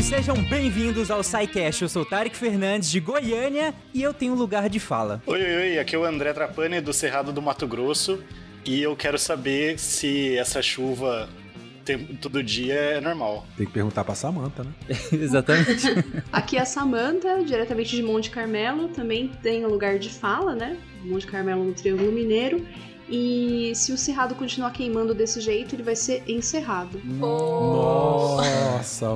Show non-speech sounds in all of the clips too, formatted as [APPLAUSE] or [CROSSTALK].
gente, sejam bem-vindos ao SciCast. Eu sou Tarek Fernandes de Goiânia e eu tenho lugar de fala. Oi, oi, oi, aqui é o André Trapani do Cerrado do Mato Grosso e eu quero saber se essa chuva todo dia é normal. Tem que perguntar pra Samanta, né? [LAUGHS] Exatamente. [LAUGHS] Aqui é a Samanta, diretamente de Monte Carmelo, também tem lugar de fala, né? Monte Carmelo no Triângulo Mineiro. E se o cerrado continuar queimando desse jeito, ele vai ser encerrado. Nossa,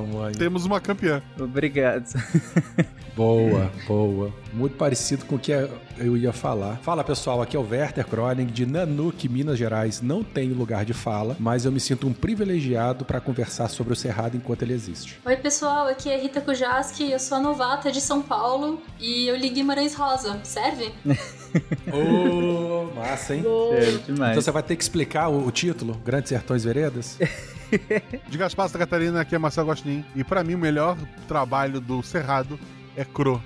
mãe. Temos uma campeã. Obrigado. [LAUGHS] Boa, boa. Muito parecido com o que eu ia falar. Fala pessoal, aqui é o Werther Kroning de Nanuque, Minas Gerais. Não tenho lugar de fala, mas eu me sinto um privilegiado para conversar sobre o Cerrado enquanto ele existe. Oi pessoal, aqui é Rita Kujaski, eu sou a novata de São Paulo e eu li Guimarães Rosa. Serve? [LAUGHS] Ô, oh, massa, hein? Sério, demais. Então você vai ter que explicar o, o título, Grandes Sertões Veredas? [LAUGHS] de Gaspar Santa Catarina, aqui é Marcelo Gostin. E para mim, o melhor trabalho do Cerrado é Cro.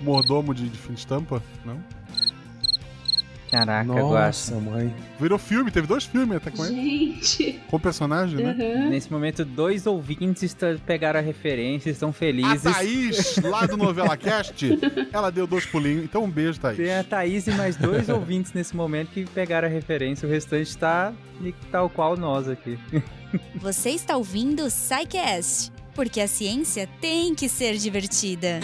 Mordomo de, de fim de estampa, não? Caraca, Nossa, mãe. Virou filme, teve dois filmes até com ele. Gente. Com personagem, uhum. né? Nesse momento, dois ouvintes pegaram a referência, estão felizes. A Thaís, lá do Novela Cast, [LAUGHS] ela deu dois pulinhos. Então um beijo, Thaís. Tem a Thaís e mais dois ouvintes nesse momento que pegaram a referência. O restante tá tal qual nós aqui. [LAUGHS] Você está ouvindo o SciCast porque a ciência tem que ser divertida.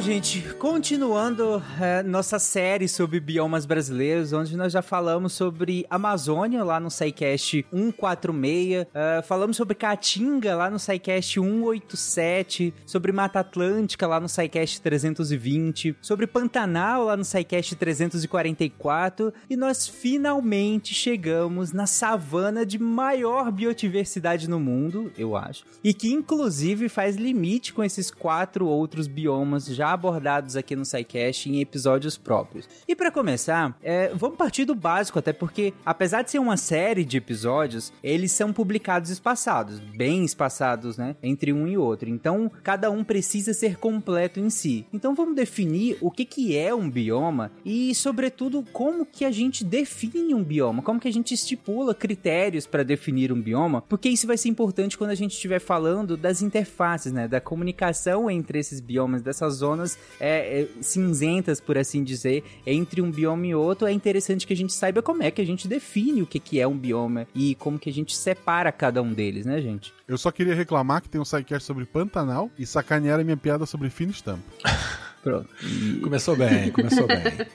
Gente, continuando é, nossa série sobre biomas brasileiros, onde nós já falamos sobre Amazônia lá no SciCast 146, é, falamos sobre Caatinga lá no SciCast 187, sobre Mata Atlântica lá no SciCast 320, sobre Pantanal lá no SciCast 344 e nós finalmente chegamos na savana de maior biodiversidade no mundo, eu acho, e que inclusive faz limite com esses quatro outros biomas já abordados aqui no SciCast em episódios próprios. E para começar, é, vamos partir do básico, até porque, apesar de ser uma série de episódios, eles são publicados espaçados, bem espaçados, né? Entre um e outro. Então, cada um precisa ser completo em si. Então, vamos definir o que, que é um bioma e, sobretudo, como que a gente define um bioma, como que a gente estipula critérios para definir um bioma, porque isso vai ser importante quando a gente estiver falando das interfaces, né? Da comunicação entre esses biomas, dessas zonas zonas é, é, cinzentas, por assim dizer, entre um bioma e outro, é interessante que a gente saiba como é que a gente define o que, que é um bioma e como que a gente separa cada um deles, né, gente? Eu só queria reclamar que tem um sidecast sobre Pantanal e sacanear a minha piada sobre fino estampo. [LAUGHS] Pronto. Começou bem, começou bem. [LAUGHS]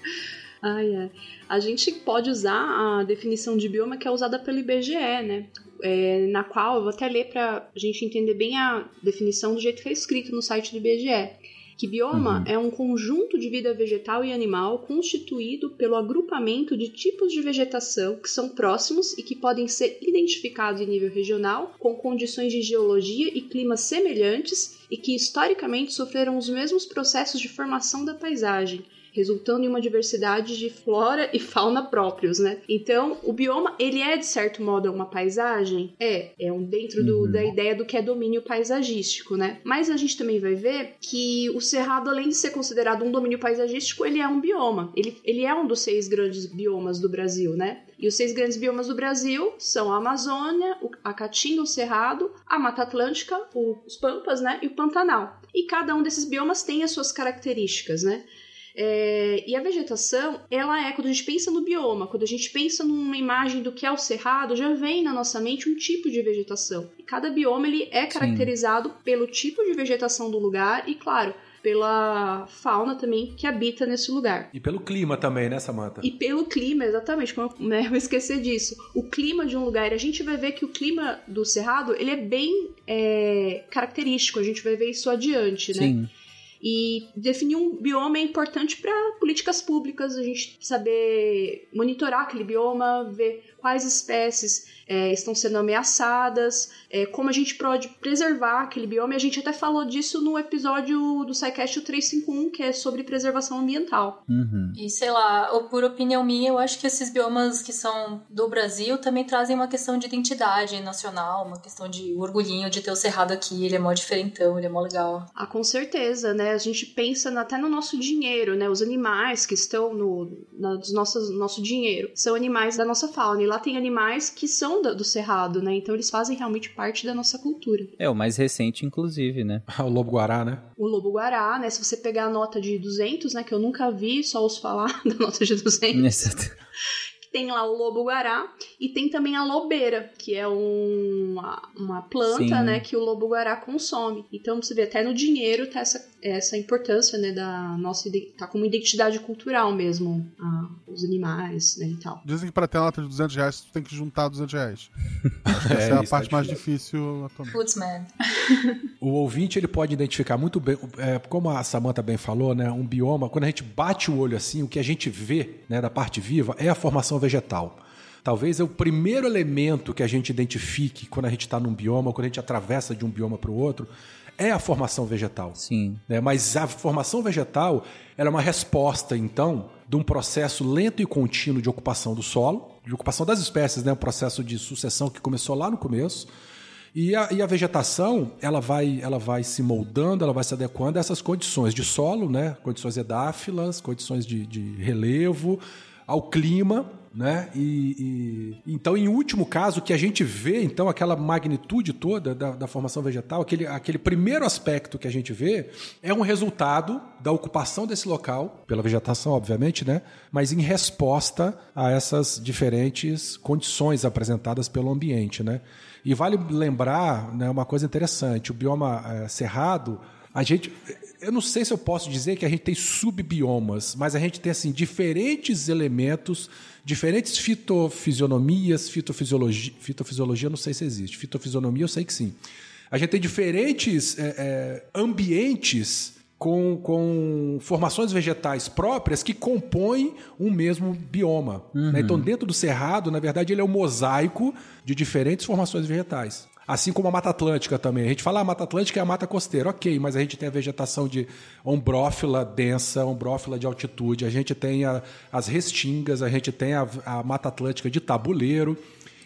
Ai, ai. A gente pode usar a definição de bioma que é usada pelo IBGE, né? É, na qual eu vou até ler para a gente entender bem a definição do jeito que é escrito no site do IBGE que bioma uhum. é um conjunto de vida vegetal e animal constituído pelo agrupamento de tipos de vegetação que são próximos e que podem ser identificados em nível regional, com condições de geologia e clima semelhantes e que historicamente sofreram os mesmos processos de formação da paisagem resultando em uma diversidade de flora e fauna próprios, né? Então, o bioma, ele é de certo modo uma paisagem? É, é um dentro do, uhum. da ideia do que é domínio paisagístico, né? Mas a gente também vai ver que o cerrado, além de ser considerado um domínio paisagístico, ele é um bioma. Ele, ele é um dos seis grandes biomas do Brasil, né? E os seis grandes biomas do Brasil são a Amazônia, a Caatinga, o Cerrado, a Mata Atlântica, os Pampas, né, e o Pantanal. E cada um desses biomas tem as suas características, né? É, e a vegetação, ela é, quando a gente pensa no bioma, quando a gente pensa numa imagem do que é o cerrado, já vem na nossa mente um tipo de vegetação. E cada bioma ele é caracterizado Sim. pelo tipo de vegetação do lugar e, claro, pela fauna também que habita nesse lugar. E pelo clima também, né, Samantha? E pelo clima, exatamente, como eu, né, eu esqueci disso. O clima de um lugar, a gente vai ver que o clima do Cerrado, ele é bem é, característico, a gente vai ver isso adiante, né? Sim. E definir um bioma é importante para políticas públicas, a gente saber monitorar aquele bioma, ver quais espécies é, estão sendo ameaçadas, é, como a gente pode preservar aquele bioma. E a gente até falou disso no episódio do SciCast 351, que é sobre preservação ambiental. Uhum. E sei lá, ou por opinião minha, eu acho que esses biomas que são do Brasil também trazem uma questão de identidade nacional, uma questão de orgulhinho de ter o cerrado aqui, ele é mó diferentão, ele é mó legal. Ah, com certeza, né? A gente pensa até no nosso dinheiro, né? Os animais que estão no nos nossos, nosso dinheiro são animais da nossa fauna. Lá tem animais que são do, do cerrado, né? Então eles fazem realmente parte da nossa cultura. É, o mais recente, inclusive, né? [LAUGHS] o lobo-guará, né? O lobo-guará, né? Se você pegar a nota de 200, né? Que eu nunca vi, só ouço falar [LAUGHS] da nota de 200. Exato. Tem lá o lobo-guará e tem também a lobeira, que é um, uma, uma planta, Sim. né, que o lobo-guará consome. Então você vê até no dinheiro tá essa, essa importância, né, da nossa tá como identidade cultural mesmo, ah, os animais, né, e tal. Dizem que pra ter uma nota de 200 reais, tu tem que juntar 200 reais. [LAUGHS] Essa é, a isso parte tá mais difícil atualmente. Putz, man. O ouvinte ele pode identificar muito bem, é, como a Samantha bem falou, né, um bioma, quando a gente bate o olho assim, o que a gente vê né, da parte viva é a formação vegetal. Talvez é o primeiro elemento que a gente identifique quando a gente está num bioma, quando a gente atravessa de um bioma para o outro, é a formação vegetal. Sim. né? Mas a formação vegetal é uma resposta, então, de um processo lento e contínuo de ocupação do solo, de ocupação das espécies, né? um processo de sucessão que começou lá no começo. E a, e a vegetação ela vai, ela vai se moldando, ela vai se adequando a essas condições de solo, né? condições edáfilas, condições de, de relevo, ao clima. Né? E, e- então, em último caso, que a gente vê, então, aquela magnitude toda da, da formação vegetal, aquele, aquele primeiro aspecto que a gente vê, é um resultado da ocupação desse local, pela vegetação, obviamente, né? mas em resposta a essas diferentes condições apresentadas pelo ambiente. Né? E vale lembrar né, uma coisa interessante: o bioma eh, cerrado, a gente. Eu não sei se eu posso dizer que a gente tem subbiomas, mas a gente tem assim diferentes elementos, diferentes fitofisionomias, fitofisiologia, fitofisiologia não sei se existe, fitofisionomia eu sei que sim. A gente tem diferentes eh, eh, ambientes com, com formações vegetais próprias que compõem um mesmo bioma. né? Então, dentro do cerrado, na verdade, ele é um mosaico de diferentes formações vegetais. Assim como a Mata Atlântica também. A gente fala a Mata Atlântica é a mata costeira, ok, mas a gente tem a vegetação de ombrófila densa, ombrófila de altitude, a gente tem a- as restingas, a gente tem a, a Mata Atlântica de tabuleiro.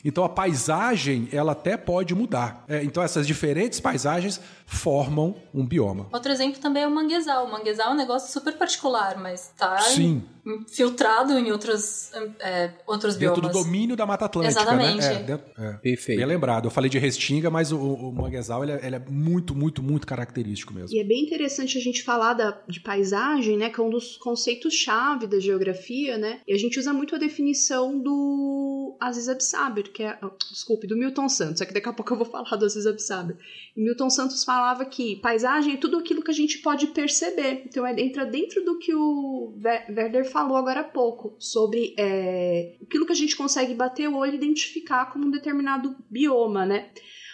Então a paisagem ela até pode mudar. É, então essas diferentes paisagens formam um bioma. Outro exemplo também é o manguezal. O manguezal é um negócio super particular, mas tá Sim. Filtrado em outros, é, outros Dentro biomas. do domínio da Mata Atlântica, Exatamente. né? É, dentro- é. Perfeito. Bem lembrado. Eu falei de restinga, mas o, o manguezal ele é, ele é muito, muito, muito característico mesmo. E é bem interessante a gente falar da, de paisagem, né? Que é um dos conceitos-chave da geografia, né? E a gente usa muito a definição do Aziz Absaber, que é. oh, desculpe, do Milton Santos. É que daqui a pouco eu vou falar do Aziz Absaber. E Milton Santos falava que paisagem é tudo aquilo que a gente pode perceber. Então é, entra dentro do que o Werder falou agora há pouco, sobre é, aquilo que a gente consegue bater o olho e identificar como um determinado bioma, né?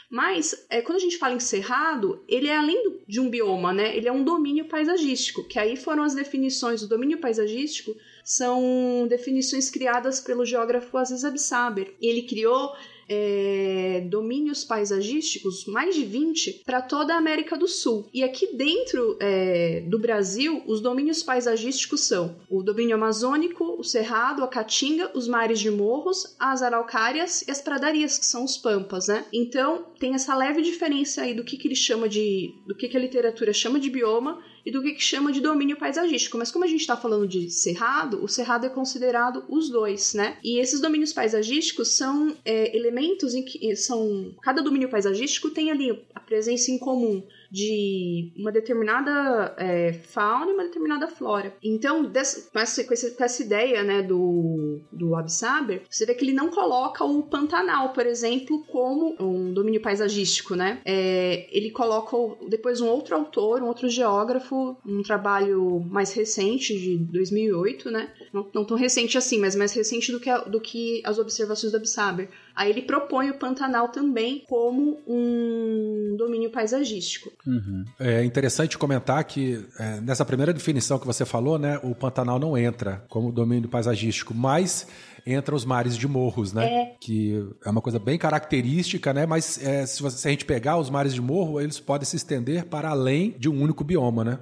Mas, é, quando a gente fala em cerrado, ele é além do- de um bioma, né? Ele é um domínio paisagístico, que aí foram as definições. O domínio paisagístico são definições criadas pelo geógrafo Aziz Absaber. Ele criou é, domínios paisagísticos, mais de 20, para toda a América do Sul. E aqui dentro é, do Brasil, os domínios paisagísticos são o domínio amazônico, o cerrado, a caatinga, os mares de morros, as araucárias e as pradarias, que são os pampas, né? Então, tem essa leve diferença aí do que, que ele chama de... do que, que a literatura chama de bioma e do que, que chama de domínio paisagístico. Mas como a gente está falando de cerrado, o cerrado é considerado os dois, né? E esses domínios paisagísticos são é, elementos em que são cada domínio paisagístico tem ali a presença em comum de uma determinada é, fauna e uma determinada flora. Então, dessa- com, essa, com, essa, ideia né, do, do Absaber, você vê que ele não coloca o Pantanal, por exemplo, como um domínio paisagístico, né? É, ele coloca depois um outro autor, um outro geógrafo, um trabalho mais recente, de 2008, né? Não, não tão recente assim, mas mais recente do que, a- do que as observações do Absaber. Aí ele propõe o Pantanal também como um domínio paisagístico. Uhum. É interessante comentar que é, nessa primeira definição que você falou, né, o Pantanal não entra como domínio paisagístico, mas entra os mares de morros, né? Que é uma coisa bem característica, né? Mas é, se, você- se a gente pegar os mares de morro, eles podem se estender para além de um único bioma, né?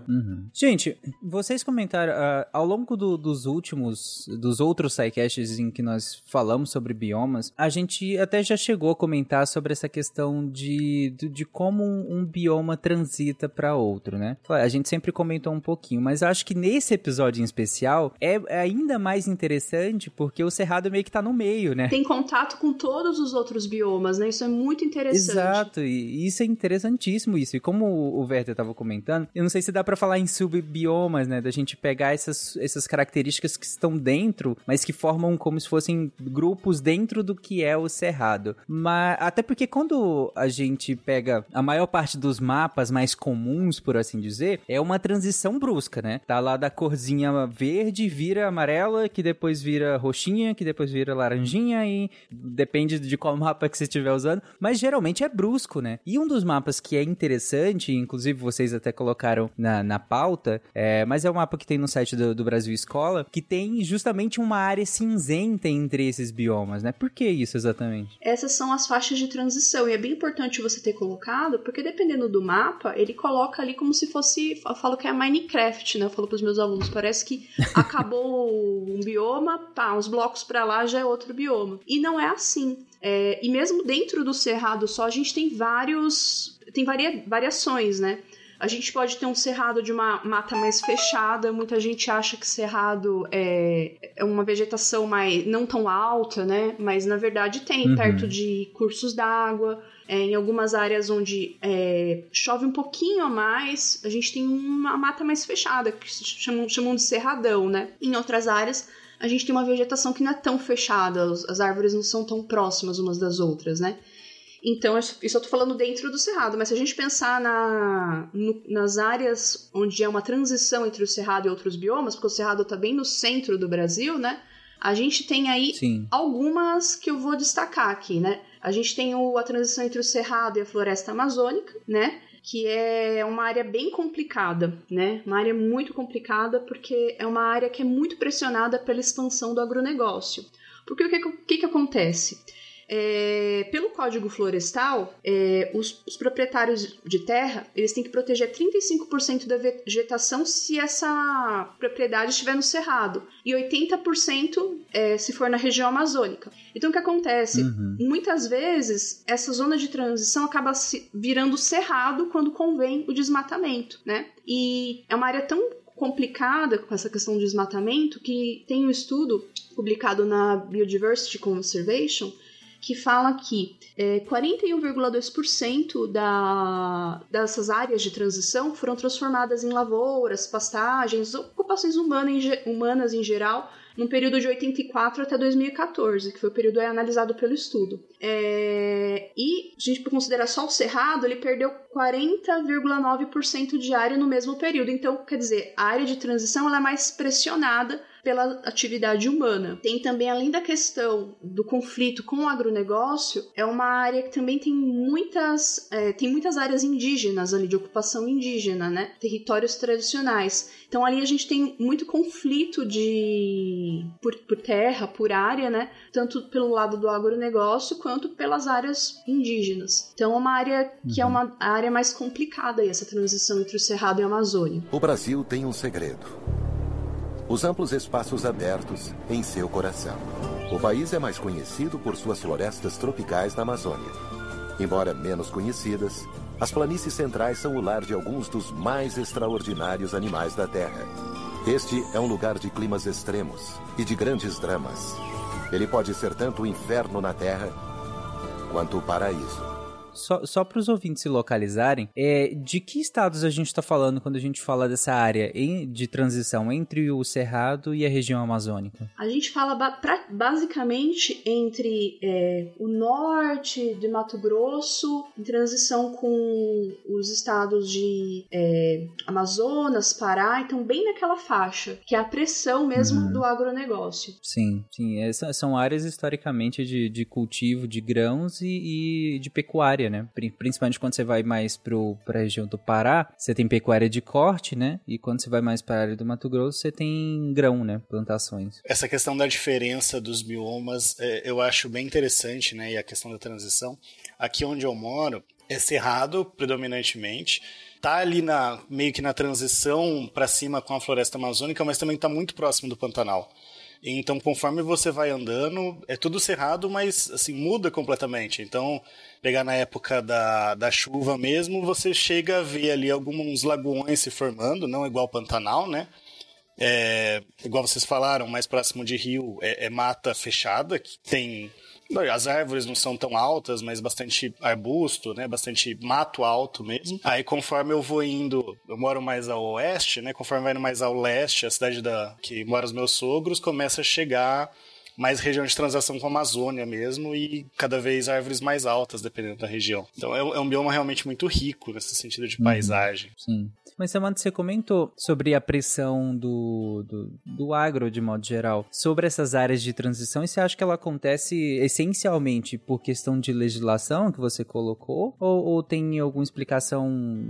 Gente, vocês comentaram ah, ao longo do- dos últimos, dos outros sidecasts em que nós falamos sobre biomas, a gente até já chegou a comentar sobre essa questão de, de, de como um, um bioma transita para outro, né? A gente sempre comentou um pouquinho, mas acho que nesse episódio em especial é ainda mais interessante porque o cerrado meio que tá no meio, né? Tem contato com todos os outros biomas, né? Isso é muito interessante. Exato, e isso é interessantíssimo isso. E como o Werther tava comentando, eu não sei se dá para falar em subbiomas, né? Da gente pegar essas, essas características que estão dentro, mas que formam como se fossem grupos dentro do que é o cerrado. Mas até porque quando a gente pega a maior parte dos mapas mais comuns, por assim dizer, é uma transição brusca, né? Tá lá da corzinha verde, vira amarela, que depois vira roxinha, que depois vira laranjinha e depende de qual [LAUGHS] mapa que você estiver usando, mas geralmente é brusco, né? E um dos mapas que é interessante, inclusive vocês até colocaram na, na pauta, é, mas é um mapa que tem no site do, do Brasil Escola, que tem justamente uma área cinzenta entre esses biomas, né? Por que isso exatamente? Essas são as faixas de transição e é bem importante você ter colocado, porque dependendo do mapa, ele coloca ali como se fosse, eu falo que é Minecraft, né? Eu falo para os meus alunos, parece que acabou [LAUGHS] um bioma, pá, uns blocos para lá já é outro bioma. E não é assim. É, e mesmo dentro do cerrado só, a gente tem vários. tem varia, variações, né? A gente pode ter um cerrado de uma mata mais fechada. Muita gente acha que cerrado é, é uma vegetação mais não tão alta, né? Mas na verdade tem uhum. perto de cursos d'água. É, em algumas áreas onde é, chove um pouquinho a mais, a gente tem uma mata mais fechada, que chamam, chamam de cerradão, né? Em outras áreas, a gente tem uma vegetação que não é tão fechada, as árvores não são tão próximas umas das outras, né? Então, isso eu tô falando dentro do cerrado, mas se a gente pensar na, no, nas áreas onde é uma transição entre o cerrado e outros biomas, porque o cerrado tá bem no centro do Brasil, né? A gente tem aí Sim. algumas que eu vou destacar aqui, né? A gente tem o, a transição entre o cerrado e a floresta amazônica, né? Que é uma área bem complicada, né? Uma área muito complicada porque é uma área que é muito pressionada pela expansão do agronegócio. Porque o que, que, que acontece? É, pelo Código Florestal, é, os, os, proprietários de terra eles têm que proteger 35% da vegetação se essa propriedade estiver no cerrado e 80% é, se for na região amazônica. Então, o que acontece? Uhum. Muitas vezes, essa zona de transição acaba virando cerrado quando convém o desmatamento, né? E é uma área tão complicada com essa questão do desmatamento que tem um estudo publicado na Biodiversity Conservation que fala que é, 41,2% da, dessas áreas de transição foram transformadas em lavouras, pastagens, ocupações humanas em, humanas em geral, num período de 84 até 2014, que foi o período analisado pelo estudo. É, e, a gente considerar só o Cerrado, ele perdeu 40,9% de área no mesmo período. Então, quer dizer, a área de transição ela é mais pressionada pela atividade humana. Tem também, além da questão do conflito com o agronegócio, é uma área que também tem muitas, é, tem muitas áreas indígenas ali, de ocupação indígena, né? Territórios tradicionais. Então ali a gente tem muito conflito de por, por terra, por área, né? Tanto pelo lado do agronegócio quanto pelas áreas indígenas. Então é uma área que é uhum. é uma área mais complicada essa transição entre o Cerrado e a Amazônia. O Brasil tem um segredo os amplos espaços abertos em seu coração. O país é mais conhecido por suas florestas tropicais na Amazônia. Embora menos conhecidas, as planícies centrais são o lar de alguns dos mais extraordinários animais da Terra. Este é um lugar de climas extremos e de grandes dramas. Ele pode ser tanto o inferno na Terra quanto o paraíso só, só para os ouvintes se localizarem, é, de que estados a gente está falando quando a gente fala dessa área em, de transição entre o Cerrado e a região amazônica? A gente fala ba pra, basicamente entre é, o norte de Mato Grosso, em transição com os estados de é, Amazonas, Pará, então bem naquela faixa, que é a pressão mesmo uhum. do agronegócio. Sim, sim. São áreas historicamente de, de cultivo de grãos e, e de pecuária né? Principalmente quando você vai mais para a região do Pará, você tem pecuária de corte, né? E quando você vai mais para a área do Mato Grosso, você tem grão, né? Plantações. Essa questão da diferença dos biomas é, eu acho bem interessante, né? E a questão da transição. Aqui onde eu moro é cerrado predominantemente tá ali na meio que na transição para cima com a floresta amazônica, mas também está muito próximo do Pantanal. Então, conforme você vai andando, é tudo cerrado, mas assim, muda completamente. Então, pegar na época da, da chuva mesmo, você chega a ver ali alguns lagoões se formando, não igual Pantanal, né? É, igual vocês falaram, mais próximo de rio é, é mata fechada, que tem as árvores não são tão altas, mas bastante arbusto, né? Bastante mato alto mesmo. Aí conforme eu vou indo, eu moro mais ao oeste, né? Conforme vai indo mais ao leste, a cidade da que mora os meus sogros começa a chegar mais região de transação com a Amazônia mesmo e cada vez árvores mais altas, dependendo da região. Então é, um é bioma realmente muito rico nesse sentido de uhum. paisagem. Sim. Mas, Samantha, você comentou sobre a pressão do, do, do agro, de modo geral, sobre essas áreas de transição, e você acha que ela acontece essencialmente por questão de legislação que você colocou? Ou, ou tem alguma explicação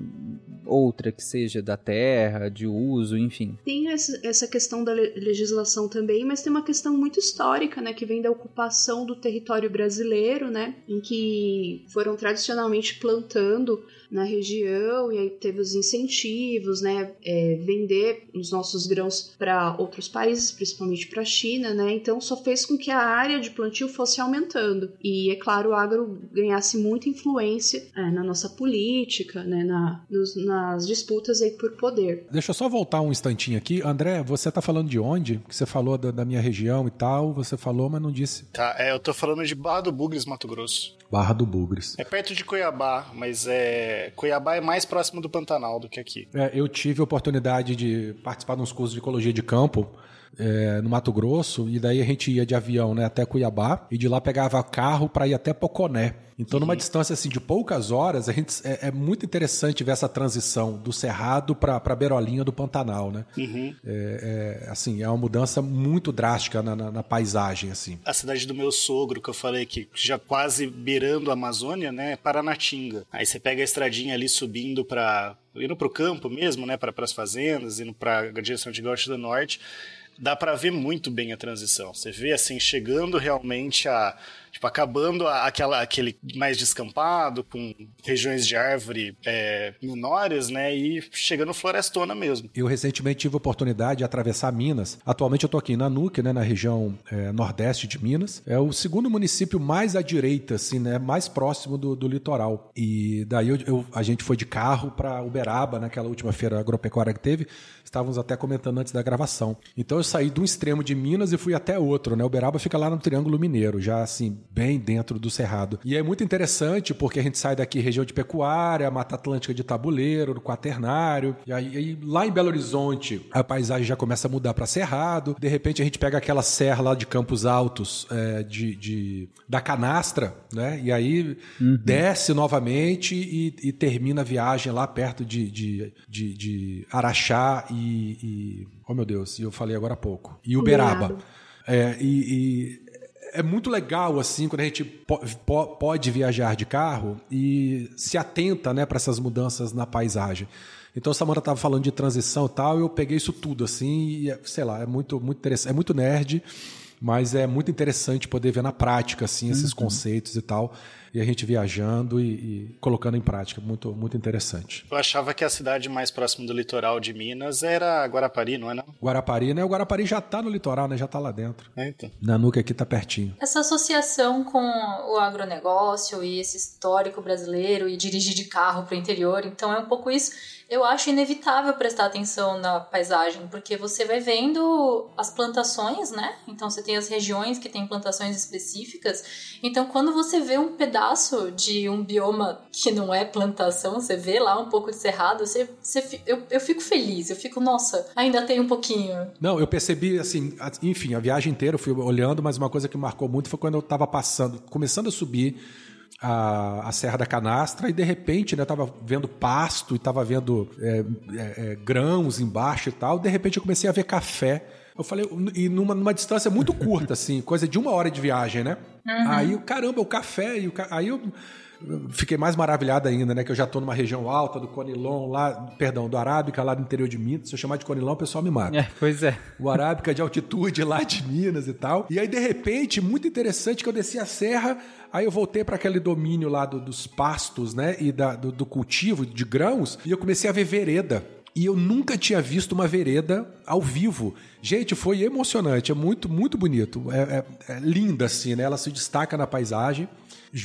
outra que seja da terra, de uso, enfim? Tem essa questão da legislação também, mas tem uma questão muito histórica, né, que vem da ocupação do território brasileiro, né, em que foram tradicionalmente plantando na região, e aí teve os incentivos, né? É, vender os nossos grãos para outros países, principalmente para a China, né? Então só fez com que a área de plantio fosse aumentando. E é claro, o agro ganhasse muita influência é, na nossa política, né? Na, nos, nas disputas aí por poder. Deixa eu só voltar um instantinho aqui. André, você tá falando de onde? Que você falou da, da minha região e tal, você falou, mas não disse. Tá, é, eu tô falando de Barra do Bugres, Mato Grosso. Barra do Bugres. É perto de Cuiabá, mas é Cuiabá é mais próximo do Pantanal do que aqui. É, eu tive a oportunidade de participar de uns cursos de ecologia de campo é, no Mato Grosso, e daí a gente ia de avião né, até Cuiabá, e de lá pegava carro para ir até Poconé. Então, numa distância assim de poucas horas, a gente, é, é, muito interessante ver essa transição do Cerrado para a beirolinha do Pantanal, né? Uhum. É, é, assim, é uma mudança muito drástica na, na, na, paisagem, assim. A cidade do meu sogro, que eu falei que já quase beirando a Amazônia, né? É Paranatinga. Aí você pega a estradinha ali subindo para indo para o campo mesmo, né? Para as fazendas, indo para a direção de Gaúcho do Norte dá para ver muito bem a transição. Você vê assim chegando realmente a tipo acabando aquela aquele mais descampado com regiões de árvore é, menores, né, e chegando florestona mesmo. Eu recentemente tive a oportunidade de atravessar Minas. Atualmente eu estou aqui em Nanuque, né, na região é, nordeste de Minas. É o segundo município mais à direita, assim, né, mais próximo do, do litoral. E daí eu, eu, a gente foi de carro para Uberaba naquela última feira agropecuária que teve. Estávamos até comentando antes da gravação. Então eu saí de um extremo de Minas e fui até outro, né? Uberaba fica lá no Triângulo Mineiro, já assim, bem dentro do Cerrado. E é muito interessante porque a gente sai daqui região de pecuária, Mata Atlântica de Tabuleiro, do Quaternário, e aí, aí lá em Belo Horizonte a paisagem já começa a mudar para Cerrado. De repente a gente pega aquela serra lá de Campos Altos é, de, de, da Canastra, né? E aí uhum. desce novamente e, e, termina a viagem lá perto de, de, de, de Araxá e, e, Oh meu Deus, e eu falei agora há pouco. E Uberaba. É, e, e é muito legal assim quando a gente po po pode viajar de carro e se atenta né, para essas mudanças na paisagem. Então, a estava falando de transição e tal, eu peguei isso tudo assim, e, é, sei lá, é muito, muito interessante, é muito nerd, mas é muito interessante poder ver na prática assim esses uhum. conceitos e tal e a gente viajando e, e, colocando em prática. Muito, muito interessante. Eu achava que a cidade mais próxima do litoral de Minas era Guarapari, não é não? Guarapari, né? O Guarapari já está no litoral, né? Já está lá dentro. É, então. Nanuca aqui está pertinho. Essa associação com o agronegócio e esse histórico brasileiro e dirigir de carro para o interior, então é um pouco isso eu acho inevitável prestar atenção na paisagem, porque você vai vendo as plantações, né? Então você tem as regiões que têm plantações específicas. Então quando você vê um pedaço de um bioma que não é plantação, você vê lá um pouco de cerrado, você, você eu, eu fico feliz, eu fico, nossa, ainda tem um pouquinho. Não, eu percebi assim, enfim, a viagem inteira eu fui olhando, mas uma coisa que marcou muito foi quando eu estava passando, começando a subir a, a Serra da Canastra e de repente, né, eu tava vendo pasto e tava vendo é, é, é, grãos embaixo e tal. De repente eu comecei a ver café. Eu falei, e numa, numa distância muito curta, assim, coisa de uma hora de viagem, né? Uhum. Aí, caramba, o café, e o aí eu fiquei mais maravilhado ainda, né? Que eu já estou numa região alta do Conilon, lá, perdão, do Arábica, lá no interior de Minas. Se eu chamar de Conilon, o pessoal me mata. É, pois é. O Arábica de altitude lá de Minas e tal. E aí, de repente, muito interessante que eu desci a serra, Aí eu voltei para aquele domínio lá do, dos pastos, né? E da, do, do, cultivo de grãos, e eu comecei a ver vereda. e eu nunca tinha visto uma vereda ao vivo. Gente, foi emocionante, é muito, muito bonito. É, é, é linda, assim, né? Ela se destaca na paisagem.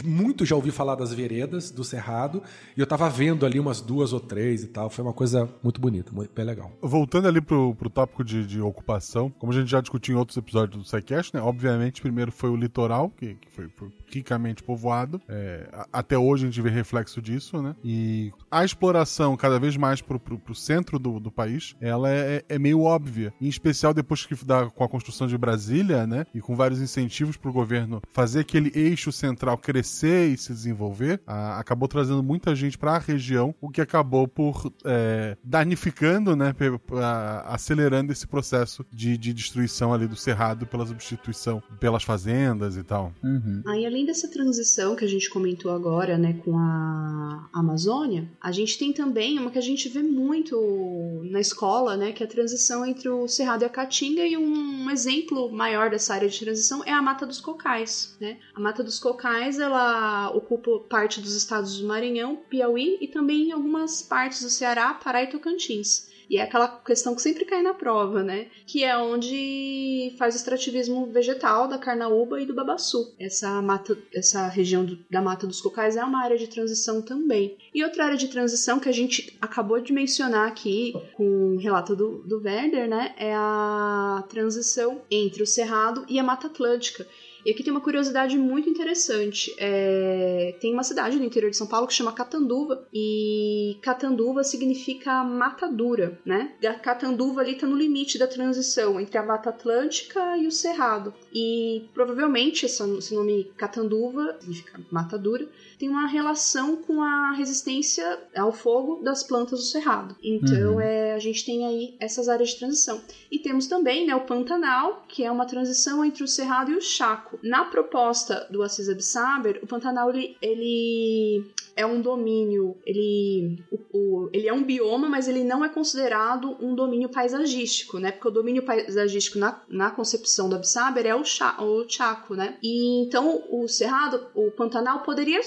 Muito já ouvi falar das veredas do Cerrado e eu tava vendo ali umas duas ou três e tal. Foi uma coisa muito bonita, muito, bem legal. Voltando ali pro, pro tópico de, de ocupação, como a gente já discutiu em outros episódios do SciCast, né? Obviamente, primeiro foi o litoral, que, que foi, foi, ricamente povoado. É, até hoje a gente vê reflexo disso, né? E a exploração cada vez mais pro, pro, pro centro do, do país, ela é, é, meio óbvia. Em especial depois que dá com a construção de Brasília, né? E com vários incentivos pro governo fazer aquele eixo central crescer crescer e se desenvolver, a, acabou trazendo muita gente para a região, o que acabou por é, danificando, né, a, acelerando esse processo de, de, destruição ali do cerrado pela substituição pelas fazendas e tal. Uhum. Aí, além dessa transição que a gente comentou agora, né, com a Amazônia, a gente tem também uma que a gente vê muito na escola, né, que é a transição entre o cerrado e a caatinga, e um exemplo maior dessa área de transição é a Mata dos Cocais, né? A Mata dos Cocais ela ocupa parte dos estados do Maranhão, Piauí e também algumas partes do Ceará, Pará e Tocantins. E é aquela questão que sempre cai na prova, né? Que é onde faz o extrativismo vegetal da carnaúba e do babaçu. Essa mata, essa região do, da Mata dos Cocais é uma área de transição também. E outra área de transição que a gente acabou de mencionar aqui com o relato do, do Werder, né? É a transição entre o Cerrado e a Mata Atlântica e aqui tem uma curiosidade muito interessante. É... Tem uma cidade no interior de São Paulo que chama Catanduva, e Catanduva significa matadura, né? A Catanduva ali está no limite da transição entre a Mata Atlântica e o Cerrado. E provavelmente esse nome Catanduva, significa matadura, tem uma relação com a resistência ao fogo das plantas do cerrado. Então, uhum. é, a gente tem aí essas áreas de transição. E temos também né, o Pantanal, que é uma transição entre o cerrado e o Chaco. Na proposta do Assis Absaber, o Pantanal ele, ele é um domínio, ele, o, o, ele é um bioma, mas ele não é considerado um domínio paisagístico, né? Porque o domínio paisagístico na, na concepção do Absaber é o, cha, o Chaco, né? E então o Cerrado, o Pantanal poderia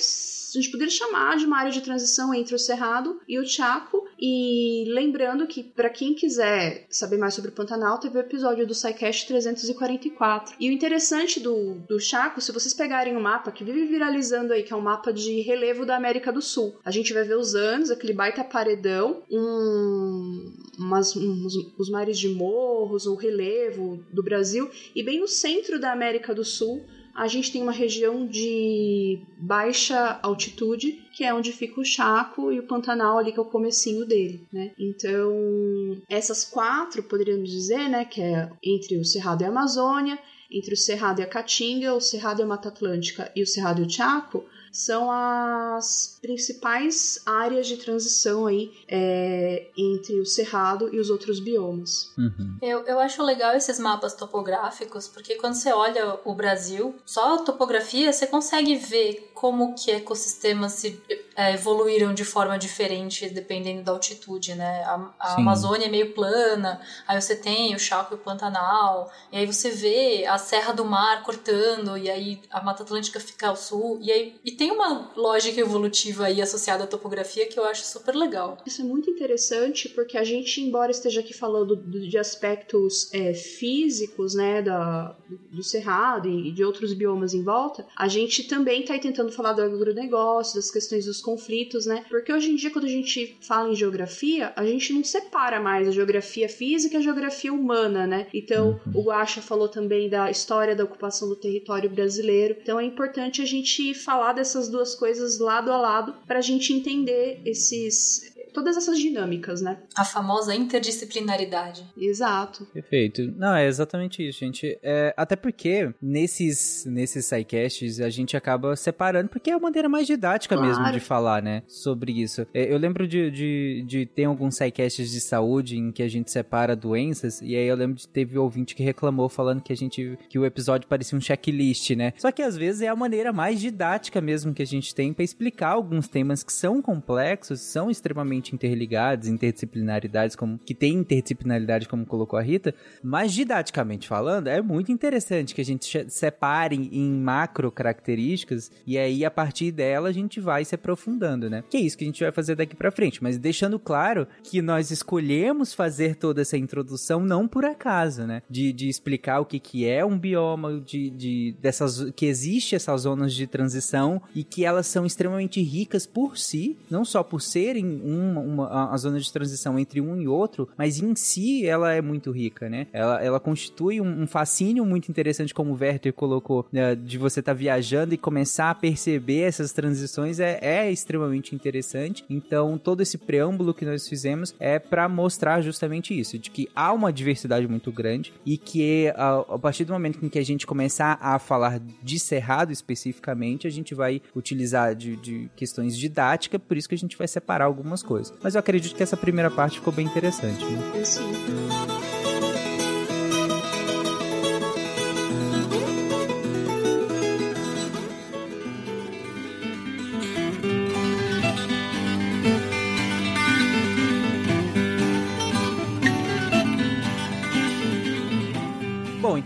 a gente poderia chamar de uma área de transição entre o Cerrado e o Chaco. E lembrando que, para quem quiser saber mais sobre o Pantanal, teve o episódio do SciCast 344. E o interessante do, do Chaco, se vocês pegarem o um mapa que vive viralizando aí, que é um mapa de relevo da América do Sul, a gente vai ver os anos, aquele baita paredão, um, umas, os mares de morros, o relevo do Brasil, e bem no centro da América do Sul a gente tem uma região de baixa altitude, que é onde fica o Chaco e o Pantanal ali que é o comecinho dele, né? Então, essas quatro, poderíamos dizer, né, que é entre o Cerrado e a Amazônia, entre o Cerrado e a Caatinga, o Cerrado e a Mata Atlântica e o Cerrado e o Chaco, são as principais áreas de transição aí é, entre o cerrado e os outros biomas. Uhum. Eu, eu acho legal esses mapas topográficos, porque quando você olha o Brasil, só a topografia você consegue ver como que ecossistemas se é, evoluíram de forma diferente dependendo da altitude, né? A, a Amazônia é meio plana, aí você tem o Chaco e o Pantanal, e aí você vê a Serra do Mar cortando, e aí a Mata Atlântica fica ao sul, e aí e tem uma lógica evolutiva aí associada à topografia que eu acho super legal. Isso é muito interessante porque a gente, embora esteja aqui falando de aspectos é, físicos, né, da, do cerrado e de outros biomas em volta, a gente também está tentando falar do agronegócio, das questões dos conflitos, né? Porque hoje em dia, quando a gente fala em geografia, a gente não separa mais a geografia física e a geografia humana, né? Então, uhum. o Guaxa falou também da história da ocupação do território brasileiro. Então, é importante a gente falar dessas duas coisas lado a lado para a gente entender esses todas essas dinâmicas, né? A famosa interdisciplinaridade. Exato. Perfeito. Não, é exatamente isso, gente. É, até porque nesses, nesses sidecasts a gente acaba separando, porque é a maneira mais didática claro. mesmo de falar, né? Sobre isso. É, eu lembro de, de, de ter alguns sidecasts de saúde em que a gente separa doenças, e aí eu lembro de teve ouvinte que reclamou falando que a gente que o episódio parecia um checklist, né? Só que às vezes é a maneira mais didática mesmo que a gente tem para explicar alguns temas que são complexos, são extremamente interligados, interdisciplinaridades, como que tem interdisciplinaridade, como colocou a Rita, mas didaticamente falando, é muito interessante que a gente separe em macro características e aí a partir dela a gente vai se aprofundando, né? Que é isso que a gente vai fazer daqui para frente, mas deixando claro que nós escolhemos fazer toda essa introdução não por acaso, né? De, de explicar o que, que é um bioma, de, de dessas que existe essas zonas de transição e que elas são extremamente ricas por si, não só por serem uma, uma a zona de transição entre um e outro, mas em si ela é muito rica, né? Ela, ela constitui um, um fascínio muito interessante, como o Werther colocou, né? de você estar tá viajando e começar a perceber essas transições é, é extremamente interessante. Então, todo esse preâmbulo que nós fizemos é para mostrar justamente isso, de que há uma diversidade muito grande e que a, a partir do momento em que a gente começar a falar de cerrado especificamente, a gente vai utilizar de, de questões didáticas, por isso que a gente vai separar algumas coisas. Mas eu acredito que essa primeira parte ficou bem interessante. Né?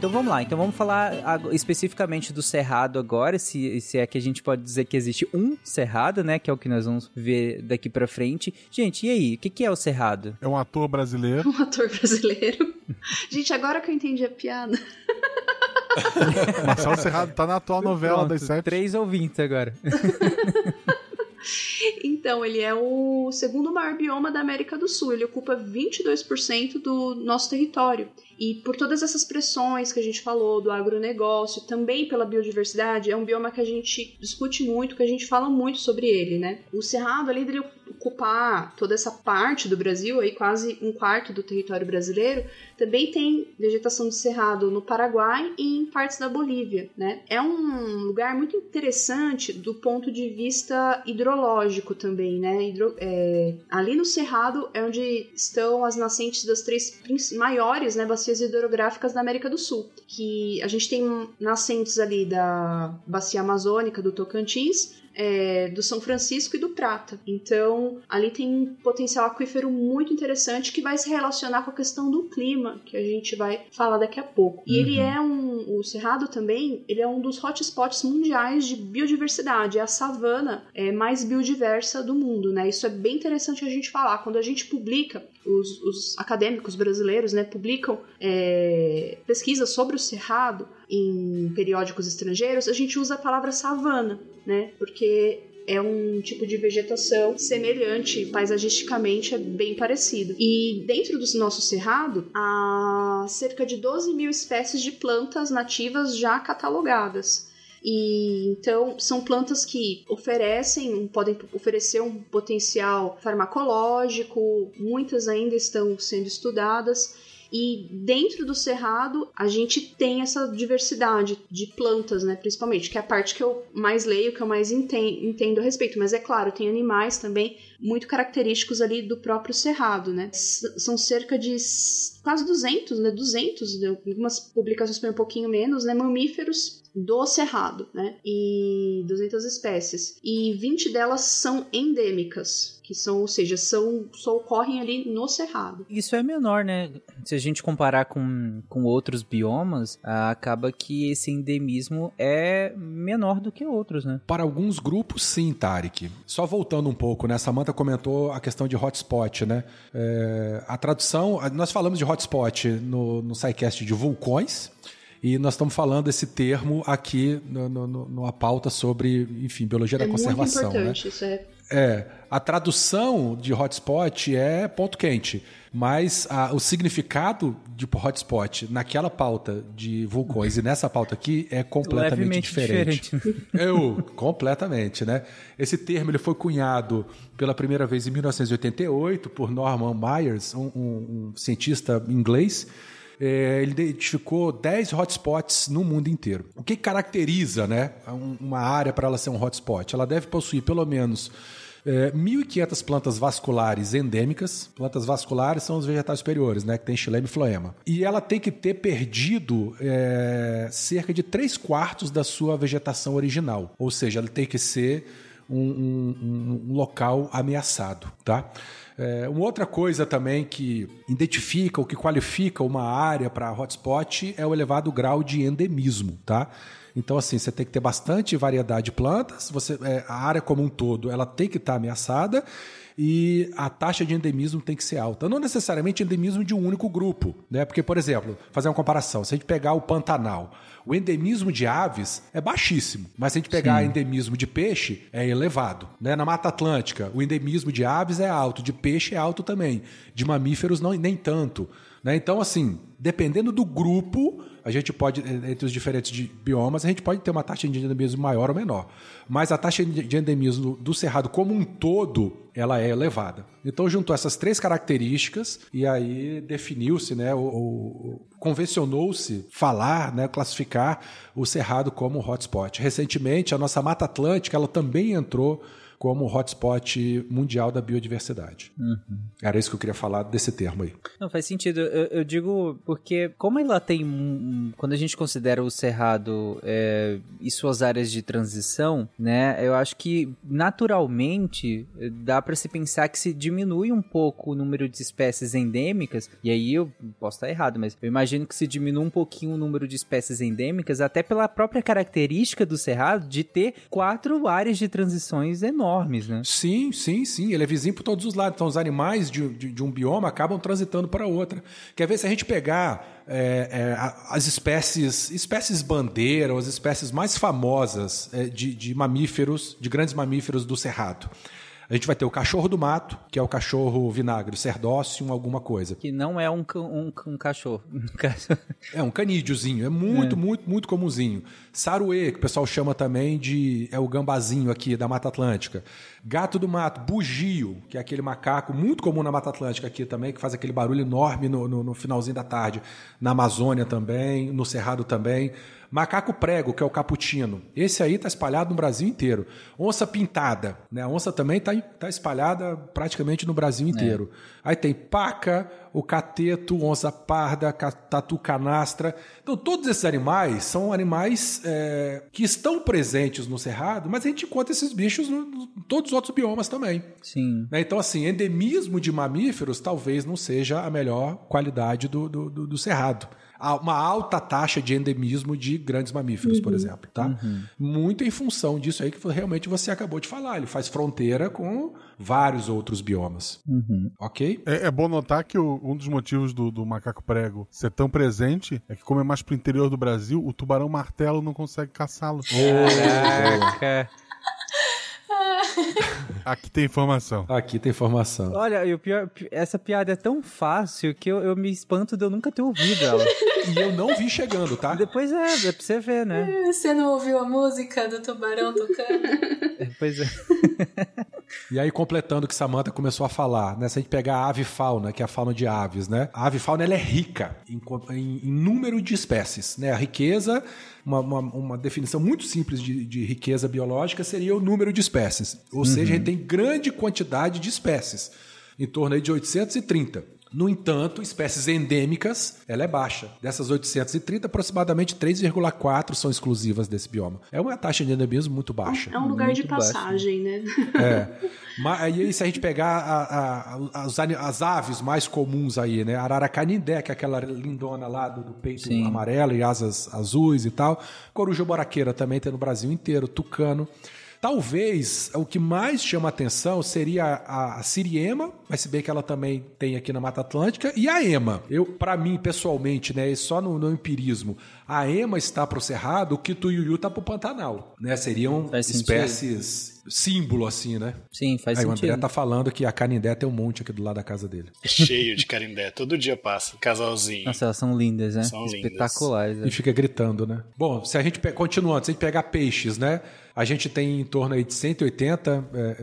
Então vamos lá. Então vamos falar especificamente do Cerrado agora, se, se é que a gente pode dizer que existe um Cerrado, né? Que é o que nós vamos ver daqui pra frente. Gente, e aí? O que, que é o Cerrado? É um ator brasileiro. [LAUGHS] Um ator brasileiro. [LAUGHS] gente, agora que eu entendi a piada. [LAUGHS] Marcelo Cerrado tá na atual novela Pronto, das sete. Três ouvintes agora. Então, ele é o segundo maior bioma da América do Sul. Ele ocupa 22% do nosso território. E por todas essas pressões que a gente falou do agronegócio, também pela biodiversidade, é um bioma que a gente discute muito, que a gente fala muito sobre ele, né? O Cerrado, além dele ocupar toda essa parte do Brasil, aí quase um quarto do território brasileiro, também tem vegetação de cerrado no Paraguai e em partes da Bolívia, né? É um lugar muito interessante do ponto de vista hidrológico também, né? Hidro, é, ali no Cerrado é onde estão as nascentes das três maiores né, bacias hidrográficas da América do Sul, que a gente tem nascentes ali da bacia amazônica do Tocantins, é, do São Francisco e do Prata. Então, ali tem um potencial aquífero muito interessante que vai se relacionar com a questão do clima, que a gente vai falar daqui a pouco. E uhum. ele é um. O Cerrado também, ele é um dos hotspots mundiais de biodiversidade. É a savana é, mais biodiversa do mundo, né? Isso é bem interessante a gente falar. Quando a gente publica, os, os acadêmicos brasileiros, né, publicam é, pesquisas sobre o Cerrado em periódicos estrangeiros, a gente usa a palavra savana né? Porque é um tipo de vegetação semelhante, paisagisticamente é bem parecido. E dentro do nosso cerrado, há cerca de 12 mil espécies de plantas nativas já catalogadas. E então são plantas que oferecem, podem oferecer um potencial farmacológico, muitas ainda estão sendo estudadas e dentro do cerrado, a gente tem essa diversidade de plantas, né? Principalmente, que é a parte que eu mais leio, que eu mais entendo, a respeito. Mas é claro, tem animais também muito característicos ali do próprio cerrado, né? S são cerca de quase 200, né? 200, né? algumas publicações põem um pouquinho menos, né? Mamíferos do cerrado, né? E 200 espécies. E 20 delas são endêmicas, que são, ou seja, são, só ocorrem ali no cerrado. Isso é menor, né? Se a gente comparar com, com outros biomas, acaba que esse endemismo é menor do que outros, né? Para alguns grupos, sim, Tarek. Só voltando um pouco, né? Samantha comentou a questão de hotspot, né? É, a tradução, nós falamos de hotspot no, no SciCast de vulcões, e nós estamos falando esse termo aqui no, no, numa pauta sobre, enfim, biologia é da conservação. Muito né? importante, né? isso é é, a tradução de hotspot é ponto quente, mas a, o significado de hotspot naquela pauta de vulcões e nessa pauta aqui é completamente Levemente diferente. diferente. [LAUGHS] Eu, completamente, né? Esse termo ele foi cunhado pela primeira vez em 1988 por Norman Myers, um, um, um cientista inglês, é, ele identificou 10 hotspots no mundo inteiro. O que caracteriza né, uma área para ela ser um hotspot? Ela deve possuir pelo menos é, 1.500 plantas vasculares endêmicas. Plantas vasculares são os vegetais superiores, né? Que tem xilema e floema. E ela tem que ter perdido é, cerca de 3 quartos da sua vegetação original. Ou seja, ela tem que ser um, um, um local ameaçado, tá? É, uma outra coisa também que identifica ou que qualifica uma área para hotspot é o elevado grau de endemismo, tá? Então, assim, você tem que ter bastante variedade de plantas, você, é, a área como um todo ela tem que estar tá ameaçada e a taxa de endemismo tem que ser alta. Não necessariamente endemismo de um único grupo, né? Porque, por exemplo, fazer uma comparação, se a gente pegar o Pantanal, o endemismo de aves é baixíssimo, mas se a gente pegar Sim. endemismo de peixe, é elevado. Né? Na Mata Atlântica, o endemismo de aves é alto, de peixe é alto também, de mamíferos não, nem tanto. Né? Então, assim, dependendo do grupo, a gente pode, entre os diferentes biomas, a gente pode ter uma taxa de endemismo maior ou menor. Mas a taxa de endemismo do cerrado como um todo, ela é elevada. Então juntou essas três características e aí definiu-se, né, convencionou-se falar, né, classificar o cerrado como hotspot. Recentemente, a nossa Mata Atlântica, ela também entrou como hotspot mundial da biodiversidade. Uhum. Era isso que eu queria falar desse termo aí. Não, faz sentido. Eu, eu digo porque, como ela tem. Um, quando a gente considera o Cerrado é, e suas áreas de transição, né, eu acho que naturalmente dá para se pensar que se diminui um pouco o número de espécies endêmicas, e aí eu posso estar errado, mas eu imagino que se diminui um pouquinho o número de espécies endêmicas, até pela própria característica do Cerrado de ter quatro áreas de transições enormes enormes, né? Sim, sim, sim. Ele é vizinho por todos os lados. Então, os animais de, de, de um bioma acabam transitando para outra. Quer ver se a gente pegar é, é, as espécies, espécies bandeira, as espécies mais famosas é, de, de mamíferos, de grandes mamíferos do Cerrado. A gente vai ter o cachorro do mato, que é o cachorro vinagre, cerdócio, alguma coisa. Que não é um, um, [LAUGHS] um cachorro. é um canídeozinho, é muito, é. muito, muito comumzinho. Saruê, que o pessoal chama também de. é o gambazinho aqui da Mata Atlântica. Gato do mato, bugio, que é aquele macaco muito comum na Mata Atlântica aqui também, que faz aquele barulho enorme no, no, no finalzinho da tarde. Na Amazônia também, no Cerrado também. Macaco prego, que é o caputino. Esse aí está espalhado no Brasil inteiro. Onça pintada, né? A onça também está tá espalhada praticamente no Brasil inteiro. É. Aí tem paca, o cateto, onça parda, tatu canastra. Então, todos esses animais são animais é, que estão presentes no Cerrado, mas a gente encontra esses bichos em todos os outros biomas também. Sim. Né? Então, assim, endemismo de mamíferos talvez não seja a melhor qualidade do, do, do, do Cerrado uma alta taxa de endemismo de grandes mamíferos, uhum. por exemplo, tá? Uhum. Muito em função disso aí que realmente você acabou de falar. Ele faz fronteira com vários outros biomas. Uhum. Ok? É, é, bom notar que o, um dos motivos do, do, macaco prego ser tão presente é que, como é mais pro interior do Brasil, o tubarão martelo não consegue caçá-lo. Caraca! Aqui tem informação. Aqui tem informação. Olha, e o pior, essa piada é tão fácil que eu, eu me espanto de eu nunca ter ouvido ela. [LAUGHS] e eu não vi chegando, tá? Depois é, é pra você ver, né? Você não ouviu a música do tubarão tocando? [LAUGHS] Pois é. [LAUGHS] E aí, completando o que Samantha começou a falar, né? Se a gente pegar a ave fauna, que é a fauna de aves, né? A ave fauna ela é rica em, em, em número de espécies, né? A riqueza, uma, uma, uma definição muito simples de, de, riqueza biológica seria o número de espécies. Ou uhum. seja, a gente tem grande quantidade de espécies, em torno aí de 830. No entanto, espécies endêmicas, ela é baixa. Dessas 830, aproximadamente 3,4 são exclusivas desse bioma. É uma taxa de endemismo muito baixa. É um lugar de passagem, né? É. Mas aí, se a gente pegar a, a, as, as, aves mais comuns aí, né? Araracanindé, que é aquela lindona lá do, do peito Sim. amarelo e asas azuis e tal. Coruja boraqueira também tem no Brasil inteiro. Tucano. Talvez o que mais chama atenção seria a, a Siriema, mas se bem que ela também tem aqui na Mata Atlântica, e a Ema. Eu, para mim, pessoalmente, né, só no, no empirismo, a Ema está pro Cerrado, o Kituiuiu está pro Pantanal, né? Seriam espécies símbolo assim, né? Sim, faz Aí sentido. o André tá falando que a Canindé tem um monte aqui do lado da casa dele. Cheio de Canindé, todo dia passa, casalzinho. Nossa, elas são lindas, né? São Espetaculares. Lindas. E fica gritando, né? Bom, se a gente continuando, se a gente pegar peixes, né? A gente tem em torno aí de 180, é,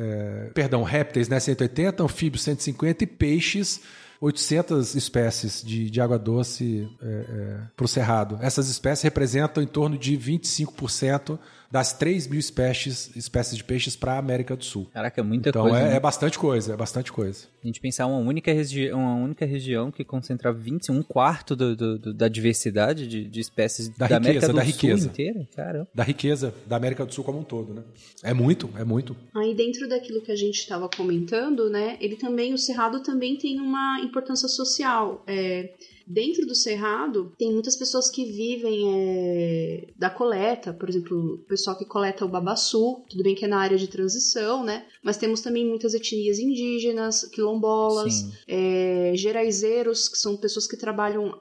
é, perdão, répteis, né? 180, anfíbios 150 e peixes 800 espécies de, de água doce é, é, para o cerrado. Essas espécies representam em torno de 25% das 3 mil espécies, espécies de peixes para a América do Sul. Caraca, é muita então coisa. é, né? é bastante coisa, é bastante coisa. A gente pensar uma única, regi uma única região que concentra 20, um quarto do, do- do- da diversidade de, de espécies Da da, América riqueza, do da Sul riqueza. inteira. Caramba. Da riqueza da América do Sul como um todo, né? É muito, é muito. Aí dentro daquilo que a gente estava comentando, né, ele também, o cerrado também tem uma importância social. É, dentro do cerrado tem muitas pessoas que vivem é, da coleta, por exemplo, o pessoal que coleta o babaçu, tudo bem que é na área de transição, né, mas temos também muitas etnias indígenas, quilombolas, é, geraizeiros, que são pessoas que trabalham,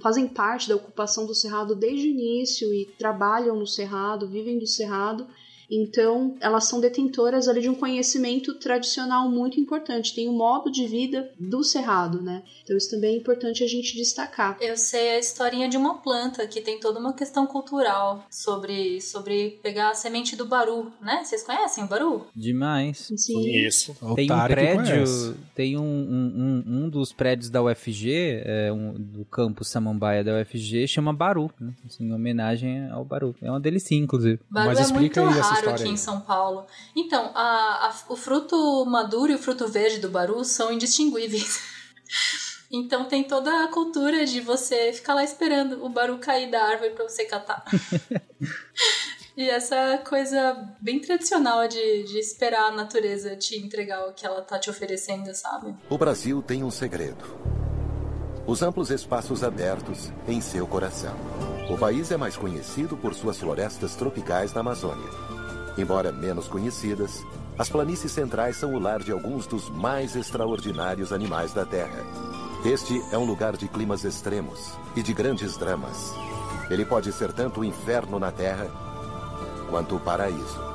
fazem parte da ocupação do cerrado desde o início e trabalham no cerrado, vivem do cerrado. Então, elas são detentoras ali de um conhecimento tradicional muito importante. Tem o modo de vida do cerrado, né? Então, isso também é importante a gente destacar. Eu sei a historinha de uma planta que tem toda uma questão cultural sobre, sobre pegar a semente do baru, né? Vocês conhecem o baru? Demais. Sim. Isso. Tem um prédio, tem um, um, um, um dos prédios da UFG, é, um, do campus Samambaia da UFG, chama Baru, né? Assim, em homenagem ao Baru. É uma delicinha, inclusive. Baru Mas é explica muito aí essa história aqui aí. em São Paulo. Então, a- a- o fruto maduro e o fruto verde do baru são indistinguíveis. [LAUGHS] Então tem toda a cultura de você ficar lá esperando o baru cair da árvore pra você catar. [LAUGHS] e essa coisa bem tradicional de, de esperar a natureza te entregar o que ela tá te oferecendo, sabe? O Brasil tem um segredo. Os amplos espaços abertos em seu coração. O país é mais conhecido por suas florestas tropicais na Amazônia. Embora menos conhecidas, as planícies centrais são o lar de alguns dos mais extraordinários animais da Terra. Este é um lugar de climas extremos e de grandes dramas. Ele pode ser tanto o inferno na Terra quanto o paraíso.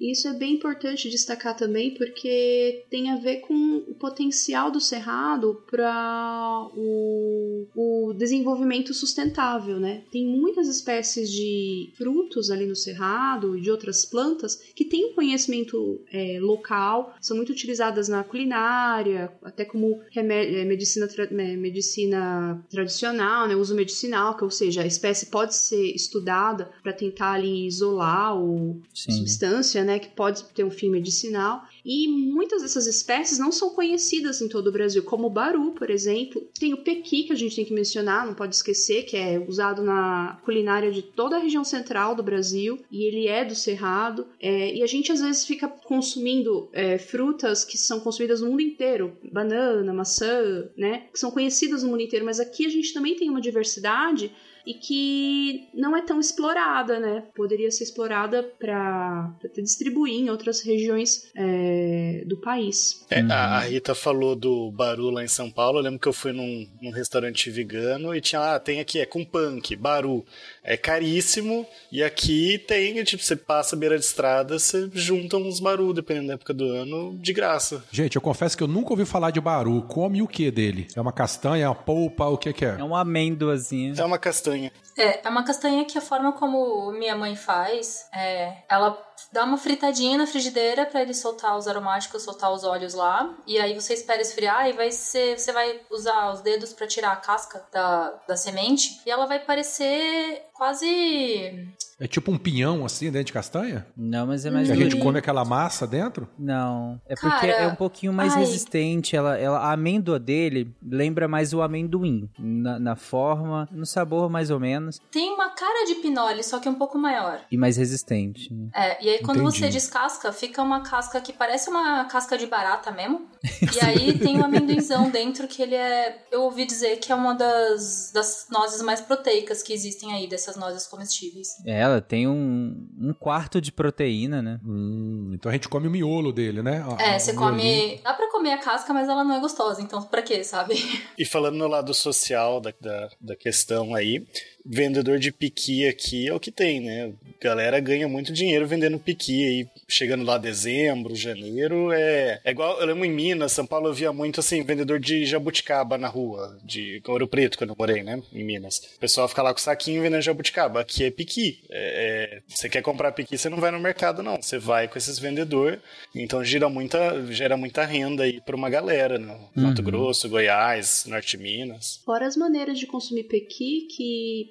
E isso é bem importante destacar também porque tem a ver com o potencial do cerrado para o, o desenvolvimento sustentável, né? Tem muitas espécies de frutos ali no cerrado e de outras plantas que têm um conhecimento é, local, são muito utilizadas na culinária, até como é, medicina, tra- é, medicina tradicional, né? uso medicinal, que ou seja, a espécie pode ser estudada para tentar ali isolar o Sim. substância, né, que pode ter um fim medicinal. E muitas dessas espécies não são conhecidas em todo o Brasil, como o baru, por exemplo. Tem o pequi, que a gente tem que mencionar, não pode esquecer, que é usado na culinária de toda a região central do Brasil, e ele é do cerrado. É, e a gente às vezes fica consumindo é, frutas que são consumidas no mundo inteiro, banana, maçã, né, que são conhecidas no mundo inteiro, mas aqui a gente também tem uma diversidade e que não é tão explorada, né? Poderia ser explorada para distribuir em outras regiões é, do país. É, a, a Rita falou do Baru lá em São Paulo. Eu lembro que eu fui num, num restaurante vegano e tinha lá, tem aqui, é com punk, Baru. É caríssimo. E aqui tem, tipo, você passa a beira de estrada, você junta uns Baru, dependendo da época do ano, de graça. Gente, eu confesso que eu nunca ouvi falar de baru. Come o que dele? É uma castanha, é uma polpa, o que que é? É uma amêndoazinha. É uma castanha. É, é uma castanha que a forma como minha mãe faz, é, ela dá uma fritadinha na frigideira pra ele soltar os aromáticos, soltar os óleos lá, e aí você espera esfriar e vai ser, você vai usar os dedos pra tirar a casca da, da semente, e ela vai parecer quase É tipo um pinhão assim dentro de castanha? Não, mas é mais Que a gente come aquela massa dentro? Não, é porque Cara, é um pouquinho mais ai. resistente. Ela, ela, a amêndoa dele lembra mais o amendoim. Na, na forma, no sabor mais ou menos. tem uma cara de pinole, só que um pouco maior. E mais resistente. né? É, e aí quando Entendi. você descasca, fica uma casca que parece uma casca de barata mesmo. [LAUGHS] E aí tem um amendoinzão dentro que ele é. Eu ouvi dizer que é uma das, das nozes mais proteicas que existem aí, dessas nozes comestíveis. É, Ela tem um, um quarto de proteína, né? Hum, então a gente come o miolo dele, né? A- É, a- você miolinho. come. Dá pra comer a casca, mas ela não é gostosa, então pra quê, sabe? E falando no lado social da, da, da questão aí, vendedor de piqui aqui é o que tem, né? A galera ganha muito dinheiro vendendo piqui aí, chegando lá dezembro, janeiro, é, é igual, eu lembro em Minas, São Paulo eu via muito assim, vendedor de jabuticaba na rua, de Ouro Preto, quando eu morei, né, em Minas. O pessoal fica lá com saquinho vendendo jabuticaba, aqui é piqui. É, é, você quer comprar piqui, você não vai no mercado não, você vai com esses vendedores, então gira muita, gera muita renda aí pra uma galera, no né? Mato uhum. Grosso, Goiás, Norte Minas. Fora as maneiras de consumir pequi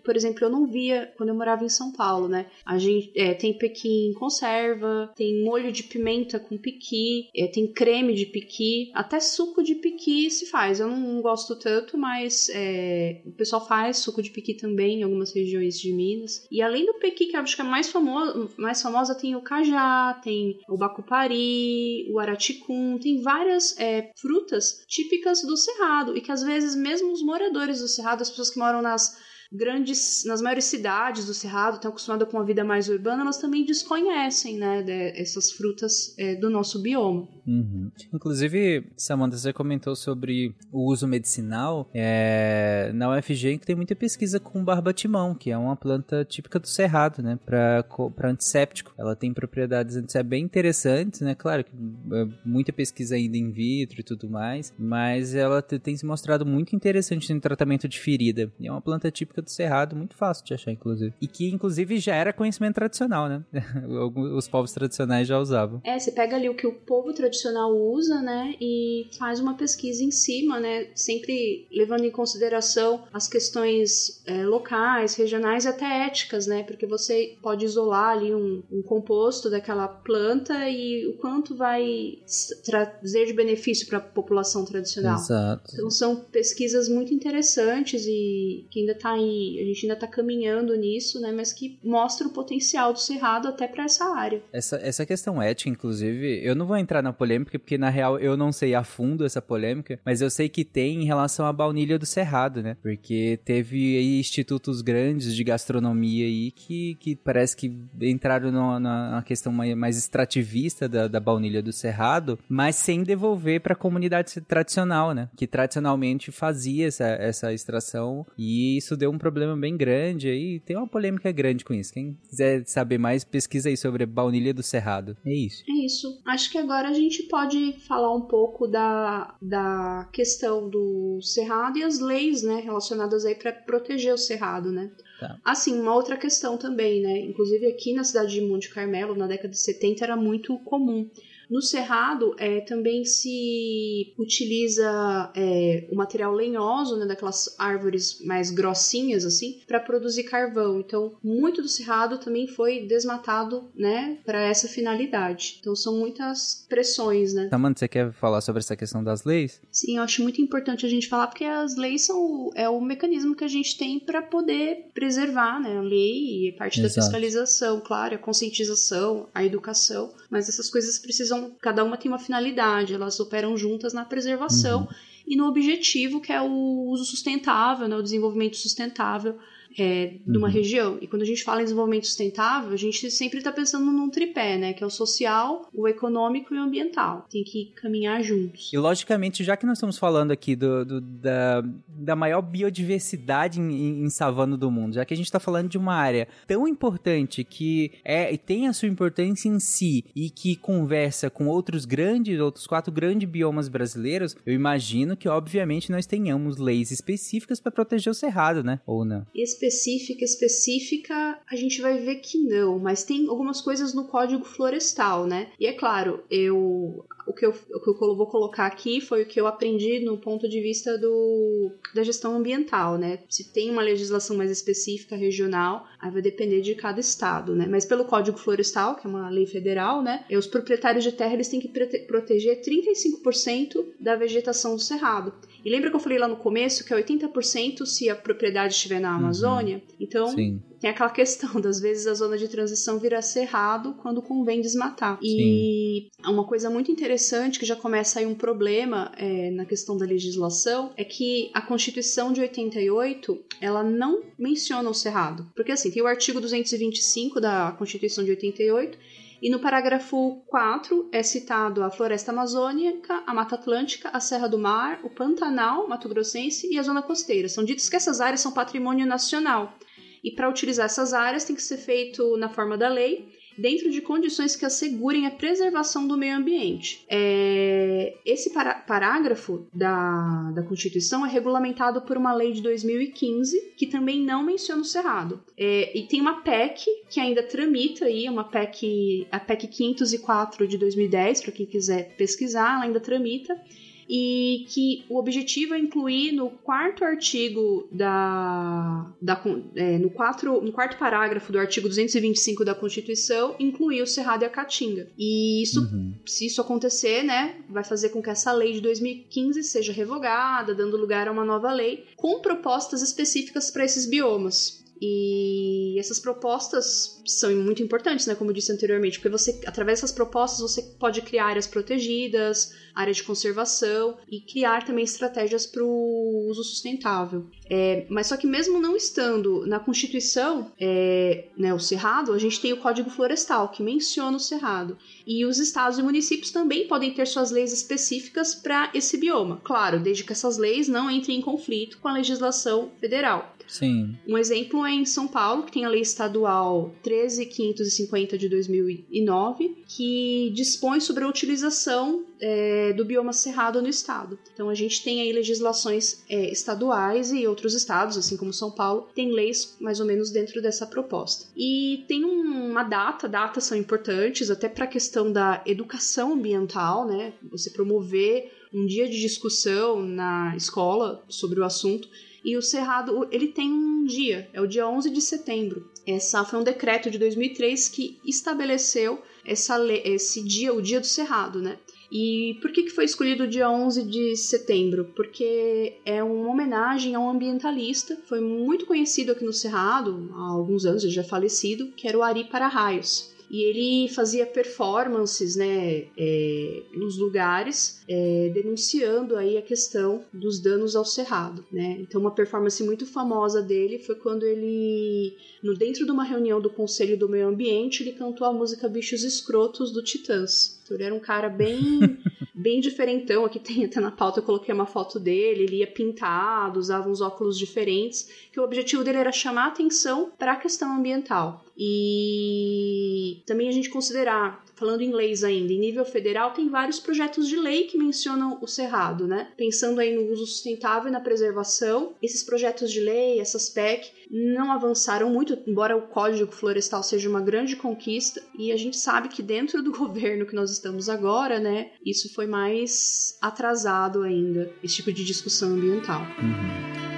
por exemplo, eu não via quando eu morava em São Paulo, né? A gente é, tem pequi em conserva, tem molho de pimenta com piqui, é, tem creme de piqui, até suco de piqui se faz. Eu não, gosto tanto, mas é, o pessoal faz suco de piqui também em algumas regiões de Minas. E além do pequi, que acho que é mais famoso, mais famosa, tem o cajá, tem o bacupari, o araticum, tem várias é, frutas típicas do Cerrado e que às vezes mesmo os moradores do Cerrado, as pessoas que moram nas grandes, nas maiores cidades do Cerrado, estão acostumadas com uma vida mais urbana, elas também desconhecem, né, de, essas frutas é, do nosso bioma. Uhum. Inclusive, Samantha, você comentou sobre o uso medicinal. É, na UFG tem muita pesquisa com barbatimão, que é uma planta típica do Cerrado, né, para antisséptico. Ela tem propriedades antissépticas bem interessantes, né, claro que é muita pesquisa ainda in vitro e tudo mais, mas ela tem se mostrado muito interessante no tratamento de ferida. É uma planta típica do Cerrado, muito fácil de achar, inclusive. E que, inclusive, já era conhecimento tradicional, né? [LAUGHS] Os povos tradicionais já usavam. É, você pega ali o que o povo tradicional usa, né? E faz uma pesquisa em cima, né? Sempre levando em consideração as questões é, locais, regionais e até éticas, né? Porque você pode isolar ali um, um composto daquela planta e o quanto vai trazer de benefício para a população tradicional. Exato. Então são pesquisas muito interessantes e que ainda está em a gente ainda está caminhando nisso, né? Mas que mostra o potencial do Cerrado até para essa área. Essa, essa questão ética, inclusive, eu não vou entrar na polêmica, porque na real eu não sei a fundo essa polêmica, mas eu sei que tem em relação à baunilha do Cerrado, né? Porque teve aí institutos grandes de gastronomia aí que, que parece que entraram na, na questão mais, mais extrativista da, da baunilha do Cerrado, mas sem devolver para a comunidade tradicional, né? Que tradicionalmente fazia essa, essa extração e isso deu um problema bem grande aí. Tem uma polêmica grande com isso. Quem quiser saber mais, pesquisa aí sobre baunilha do Cerrado. É isso. É isso. Acho que agora a gente pode falar um pouco da, da questão do Cerrado e as leis, né, relacionadas aí para proteger o Cerrado, né? Tá. Assim, uma outra questão também, né? Inclusive aqui na cidade de Monte Carmelo, na década de 70, era muito comum no cerrado é, também se utiliza é, o material lenhoso, né, daquelas árvores mais grossinhas assim, para produzir carvão. Então, muito do cerrado também foi desmatado, né, para essa finalidade. Então, são muitas pressões, né? Samanta, você quer falar sobre essa questão das leis? Sim, eu acho muito importante a gente falar porque as leis são é o mecanismo que a gente tem para poder preservar, né, a lei e parte Exato. da fiscalização, claro, a conscientização, a educação, mas essas coisas precisam são, cada uma tem uma finalidade, elas operam juntas na preservação uhum. e no objetivo que é o uso sustentável, né, o desenvolvimento sustentável é, de uma uhum. região. E quando a gente fala em desenvolvimento sustentável, a gente sempre está pensando num tripé, né? Que é o social, o econômico e o ambiental. Tem que caminhar juntos. E logicamente, já que nós estamos falando aqui do, do da, da maior biodiversidade em, em savana do mundo, já que a gente está falando de uma área tão importante que é tem a sua importância em si e que conversa com outros grandes, outros quatro grandes biomas brasileiros, eu imagino que obviamente nós tenhamos leis específicas para proteger o cerrado, né? Ou não? Específica, específica, a gente vai ver que não, mas tem algumas coisas no código florestal, né? E é claro, eu o que eu, o que eu vou colocar aqui foi o que eu aprendi no ponto de vista do, da gestão ambiental, né? Se tem uma legislação mais específica regional, aí vai depender de cada estado, né? Mas pelo Código Florestal, que é uma lei federal, né? Os proprietários de terra eles têm que proteger 35% da vegetação do cerrado. E lembra que eu falei lá no começo que é 80% se a propriedade estiver na uhum. Amazônia? Uhum. Então, Sim. Tem aquela questão, [LAUGHS] das vezes a zona de transição vira cerrado quando convém desmatar. E Sim. uma coisa muito interessante que já começa aí um problema é, na questão da legislação é que a Constituição de 88 ela não menciona o cerrado. Porque assim, tem o artigo 225 da Constituição de 88 e no parágrafo 4 é citado a floresta amazônica, a Mata Atlântica, a Serra do Mar, o Pantanal, Mato Grossense e a Zona Costeira. São ditos que essas áreas são patrimônio nacional. E para utilizar essas áreas tem que ser feito na forma da lei dentro de condições que assegurem a preservação do meio ambiente. É, esse pará parágrafo da, da Constituição é regulamentado por uma lei de 2015 que também não menciona o Cerrado. É, e tem uma PEC que ainda tramita aí, uma PEC, a PEC 504 de 2010, para quem quiser pesquisar, ela ainda tramita e que o objetivo é incluir no quarto artigo da, da é, no, quatro, no quarto parágrafo do artigo 225 da Constituição incluir o Cerrado e a Caatinga. E isso, uhum. se isso acontecer, né, vai fazer com que essa lei de 2015 seja revogada, dando lugar a uma nova lei com propostas específicas para esses biomas. E essas propostas são muito importantes, né? Como eu disse anteriormente, porque você, através dessas propostas, você pode criar áreas protegidas, áreas de conservação e criar também estratégias para o uso sustentável. É, mas só que mesmo não estando na Constituição, é, né, o Cerrado, a gente tem o Código Florestal, que menciona o Cerrado. E os estados e municípios também podem ter suas leis específicas para esse bioma. Claro, desde que essas leis não entrem em conflito com a legislação federal. Sim. Um exemplo é em São Paulo, que tem a Lei Estadual 13550 de 2009, que dispõe sobre a utilização é, do bioma cerrado no estado. Então a gente tem aí legislações é, estaduais e outros estados, assim como São Paulo, tem leis mais ou menos dentro dessa proposta. E tem um, uma data, datas são importantes até para a questão da educação ambiental, né? Você promover um dia de discussão na escola sobre o assunto e o Cerrado, ele tem um dia, é o dia 11 de setembro. Essa foi um decreto de 2003 que estabeleceu essa, esse dia, o dia do Cerrado, né? E por que, que foi escolhido o dia 11 de setembro? Porque é uma homenagem a um ambientalista, foi muito conhecido aqui no Cerrado, há alguns anos, ele já é falecido, que era o Ari Para-Raios e ele fazia performances, né, é, nos lugares, é, denunciando aí a questão dos danos ao cerrado, né. Então uma performance muito famosa dele foi quando ele, no dentro de uma reunião do Conselho do Meio Ambiente, ele cantou a música Bichos Escrotos do Titãs. Então ele era um cara bem [LAUGHS] bem diferentão. Aqui tem até na pauta eu coloquei uma foto dele, ele ia pintado, usava uns óculos diferentes, que o objetivo dele era chamar atenção para a questão ambiental. E também a gente considerar falando inglês ainda, em nível federal, tem vários projetos de lei que mencionam o cerrado, né? Pensando aí no uso sustentável e na preservação, esses projetos de lei, essas PEC, não avançaram muito, embora o Código Florestal seja uma grande conquista, e a gente sabe que dentro do [LAUGHS] governo que nós estamos agora, né, isso foi mais atrasado ainda, esse tipo de discussão ambiental. Uhum.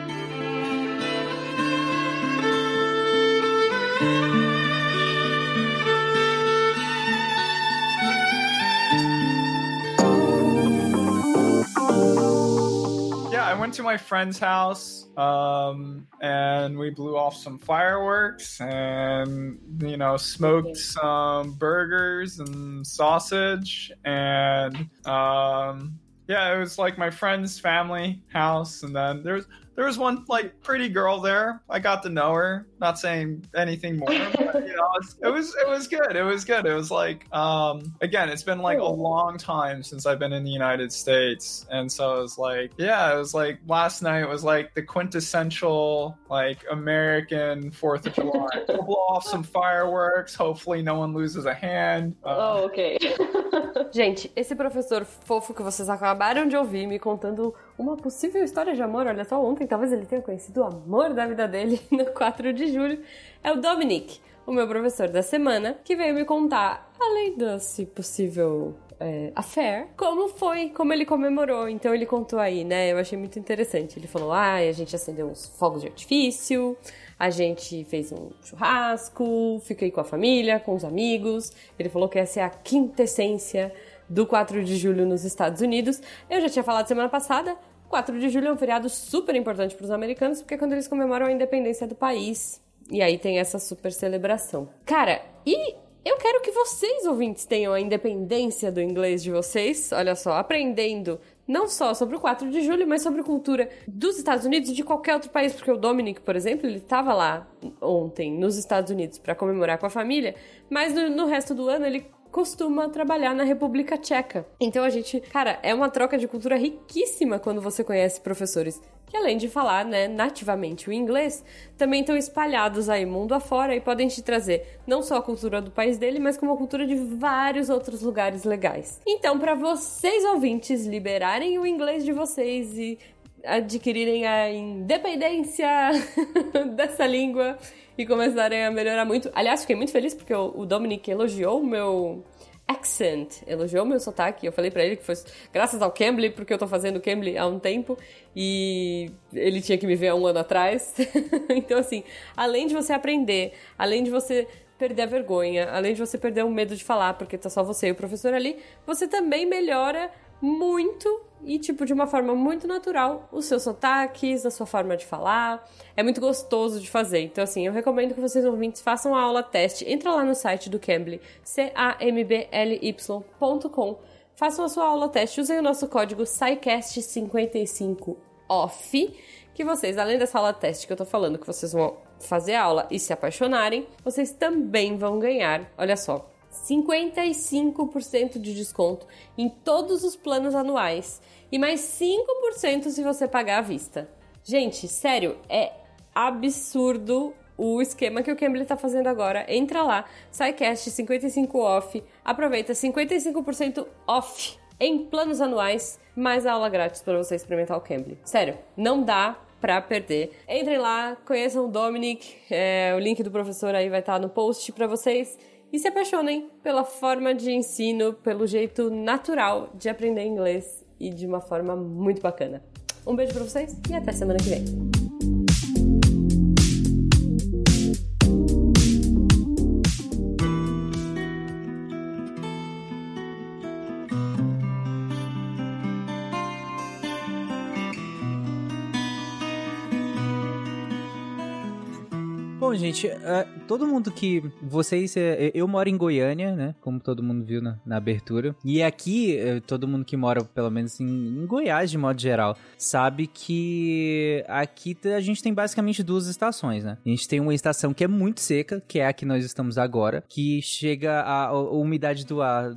Went to my friend's house um, and we blew off some fireworks and, you know, smoked some burgers and sausage. And um, yeah, it was like my friend's family house. And then there was, there was one like pretty girl there. I got to know her. Not saying anything more, but, you [LAUGHS] know, it was it was good. It was good. It was like um again, it's been like a long time since I've been in the United States, and so it was like yeah, it was like last night was like the quintessential like American Fourth of July. [LAUGHS] we'll blow off some fireworks. Hopefully, no one loses a hand. Uh, oh, ok. [LAUGHS] Gente, esse professor fofo que vocês acabaram de ouvir me contando uma possível história de amor, olha só, ontem talvez ele tenha conhecido o amor da vida dele [LAUGHS] no 4 de julho, é o Dominic, o meu professor da semana, que veio me contar, além desse possível é, affair, como foi, como ele comemorou. Então ele contou aí, né? Eu achei muito interessante. Ele falou: ah, a gente acendeu uns fogos de artifício, a gente fez um churrasco, fiquei com a família, com os amigos. Ele falou que essa é a quintessência do 4 de julho nos Estados Unidos. Eu já tinha falado semana passada, 4 de julho é um feriado super importante para os americanos, porque é quando eles comemoram a independência do país. E aí tem essa super celebração. Cara, e eu quero que vocês, ouvintes, tenham a independência do inglês de vocês, olha só, aprendendo não só sobre o 4 de julho, mas sobre cultura dos Estados Unidos e de qualquer outro país, porque o Dominic, por exemplo, ele estava lá ontem nos Estados Unidos para comemorar com a família, mas no, no resto do ano ele costuma trabalhar na República Tcheca. Então a gente, cara, é uma troca de cultura riquíssima quando você conhece professores que além de falar né, nativamente o inglês, também estão espalhados aí mundo afora e podem te trazer não só a cultura do país dele, mas como a cultura de vários outros lugares legais. Então, para vocês ouvintes liberarem o inglês de vocês e adquirirem a independência [LAUGHS] dessa língua e começarem a melhorar muito. Aliás, fiquei muito feliz porque o Dominic elogiou o meu accent, elogiou meu sotaque. Eu falei para ele que foi graças ao Cambly, porque eu tô fazendo Cambly há um tempo e ele tinha que me ver há um ano atrás. [LAUGHS] então, assim, além de você aprender, além de você perder a vergonha, além de você perder o medo de falar, porque tá só você e o professor ali, você também melhora muito e, tipo, de uma forma muito natural, os seus sotaques, a sua forma de falar. É muito gostoso de fazer. Então, assim, eu recomendo que vocês ouvintes façam a aula teste. Entra lá no site do Cambly, C-A-M-B-L-Y.com. Façam a sua aula teste. Usem o nosso código SciCast55OFF, que vocês, além dessa aula teste que eu tô falando, que vocês vão fazer aula e se apaixonarem, vocês também vão ganhar, olha só, 55% de desconto em todos os planos anuais e mais 5% se você pagar à vista. Gente, sério, é absurdo o esquema que o Cambly está fazendo agora. Entra lá, SciCast 55 off, aproveita 55% off em planos anuais, mais aula grátis para você experimentar o Cambly. Sério, não dá pra perder. Entrem lá, conheçam o Dominic, é, o link do professor aí vai estar tá no post para vocês e se apaixonem pela forma de ensino, pelo jeito natural de aprender inglês e de uma forma muito bacana. Um beijo para vocês e até semana que vem. Bom, gente, uh, todo mundo que. Vocês. Uh, eu moro em Goiânia, né? Como todo mundo viu na, na abertura. E aqui, uh, todo mundo que mora, pelo menos em, em, Goiás, de modo geral, sabe que aqui a gente tem basicamente duas estações, né? A gente tem uma estação que é muito seca, que é a que nós estamos agora, que chega a, a umidade do ar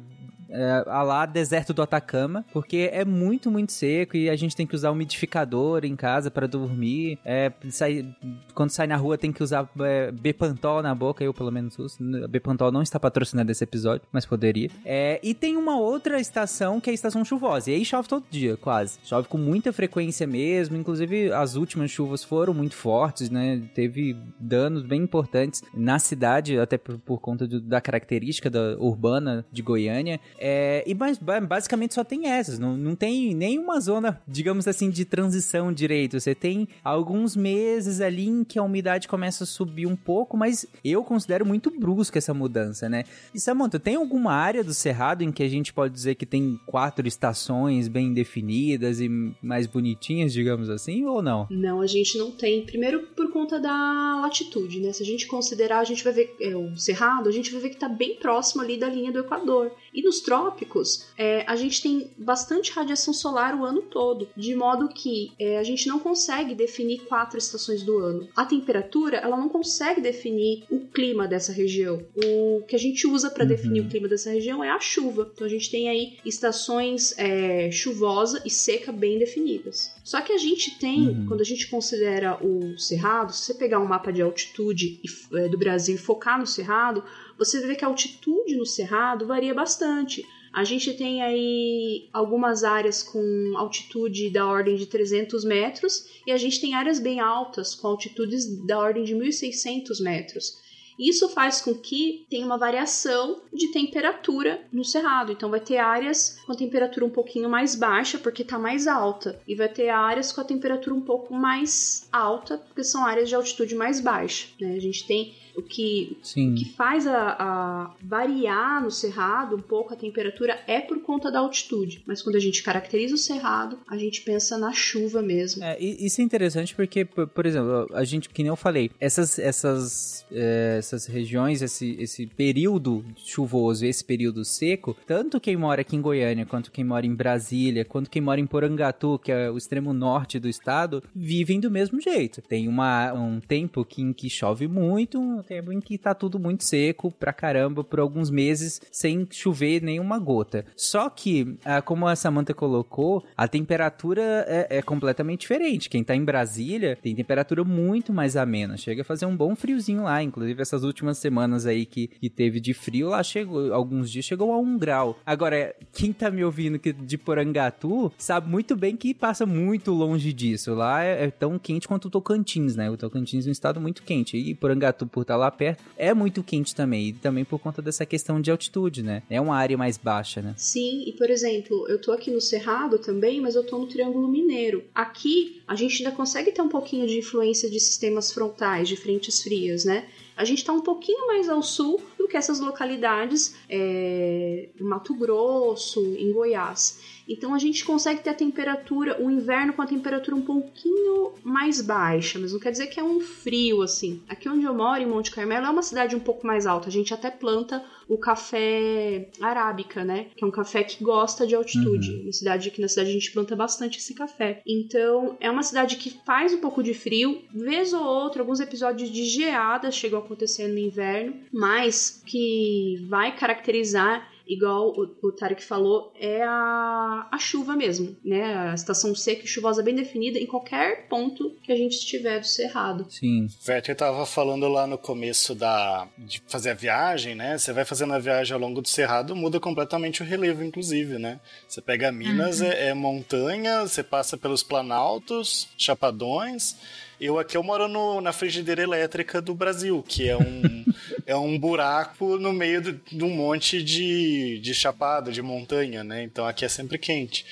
é, a lá deserto do Atacama, porque é muito, muito seco e a gente tem que usar umidificador em casa para dormir. É, sai, quando sai na rua tem que usar é, Bepantol na boca, eu pelo menos uso. Bepantol não está patrocinando esse episódio, mas poderia. É, e tem uma outra estação que é a estação chuvosa, e aí chove todo dia, quase. Chove com muita frequência mesmo, inclusive as últimas chuvas foram muito fortes, né? Teve danos bem importantes na cidade, até por, por conta do, da característica da urbana de Goiânia. É, e mas, basicamente só tem essas, não, não tem nenhuma zona, digamos assim, de transição direito. Você tem alguns meses ali em que a umidade começa a subir um pouco, mas eu considero muito brusca essa mudança, né? E Samantha, tem alguma área do Cerrado em que a gente pode dizer que tem quatro estações bem definidas e mais bonitinhas, digamos assim, ou não? Não, a gente não tem. Primeiro por conta da latitude, né? Se a gente considerar, a gente vai ver é, o Cerrado, a gente vai ver que tá bem próximo ali da linha do Equador. E nos trópicos, é, a gente tem bastante radiação solar o ano todo, de modo que é, a gente não consegue definir quatro estações do ano. A temperatura, ela não consegue definir o clima dessa região. O que a gente usa para uhum. definir o clima dessa região é a chuva. Então a gente tem aí estações é, chuvosa e seca bem definidas. Só que a gente tem, uhum. quando a gente considera o cerrado, se você pegar um mapa de altitude é, do Brasil e focar no cerrado, você vê que a altitude no cerrado varia bastante. A gente tem aí algumas áreas com altitude da ordem de 300 metros e a gente tem áreas bem altas com altitudes da ordem de 1.600 metros. Isso faz com que tenha uma variação de temperatura no cerrado. Então vai ter áreas com a temperatura um pouquinho mais baixa porque está mais alta e vai ter áreas com a temperatura um pouco mais alta porque são áreas de altitude mais baixa. Né? A gente tem o que, o que faz a, a, variar no cerrado um pouco a temperatura é por conta da altitude. Mas quando a gente caracteriza o cerrado, a gente pensa na chuva mesmo. É, isso é interessante porque, por, por, exemplo, a gente, que nem eu falei, essas, essas, é, essas regiões, esse, esse período chuvoso, esse período seco, tanto quem mora aqui em Goiânia, quanto quem mora em Brasília, quanto quem mora em Porangatu, que é o extremo norte do estado, vivem do mesmo jeito. Tem uma, um tempo que, em que chove muito, tempo em que tá tudo muito seco pra caramba por alguns meses sem chover nenhuma gota. Só que, ah, como a Samantha colocou, a temperatura é, é completamente diferente. Quem tá em Brasília tem temperatura muito mais amena. Chega a fazer um bom friozinho lá. Inclusive, essas últimas semanas aí que, que teve de frio, lá chegou, alguns dias chegou a um grau. Agora, quem tá me ouvindo que de Porangatu sabe muito bem que passa muito longe disso. Lá é, é tão quente quanto o Tocantins, né? O Tocantins é um estado muito quente. E Porangatu, por estar lá perto, é muito quente também. E também por conta dessa questão de altitude, né? É uma área mais baixa, né? Sim, e por exemplo, eu tô aqui no Cerrado também, mas eu tô no Triângulo Mineiro. Aqui, a gente ainda consegue ter um pouquinho de influência de sistemas frontais, de frentes frias, né? A gente está um pouquinho mais ao sul do que essas localidades é, Mato Grosso, em Goiás. Então a gente consegue ter a temperatura, o inverno com a temperatura um pouquinho mais baixa, mas não quer dizer que é um frio assim. Aqui onde eu moro, em Monte Carmelo, é uma cidade um pouco mais alta. A gente até planta o café arábica, né? Que é um café que gosta de altitude. Uhum. Na cidade aqui na cidade a gente planta bastante esse café. Então é uma cidade que faz um pouco de frio, vez ou outra, alguns episódios de geada chegam a acontecer no inverno, mas que vai caracterizar igual o, o Tarek falou, é a, a chuva mesmo, né? A estação seca e chuvosa bem definida em qualquer ponto que a gente estiver do cerrado. Sim. Werther tava falando lá no começo da de fazer a viagem, né? Você vai fazendo a viagem ao longo do cerrado, muda completamente o relevo, inclusive, né? Você pega Minas, uhum. é, é montanha, você passa pelos planaltos, chapadões eu aqui eu moro no, na frigideira elétrica do Brasil, que é um, [LAUGHS] é um buraco no meio de, de, um monte de, de chapada, de montanha, né? Então aqui é sempre quente.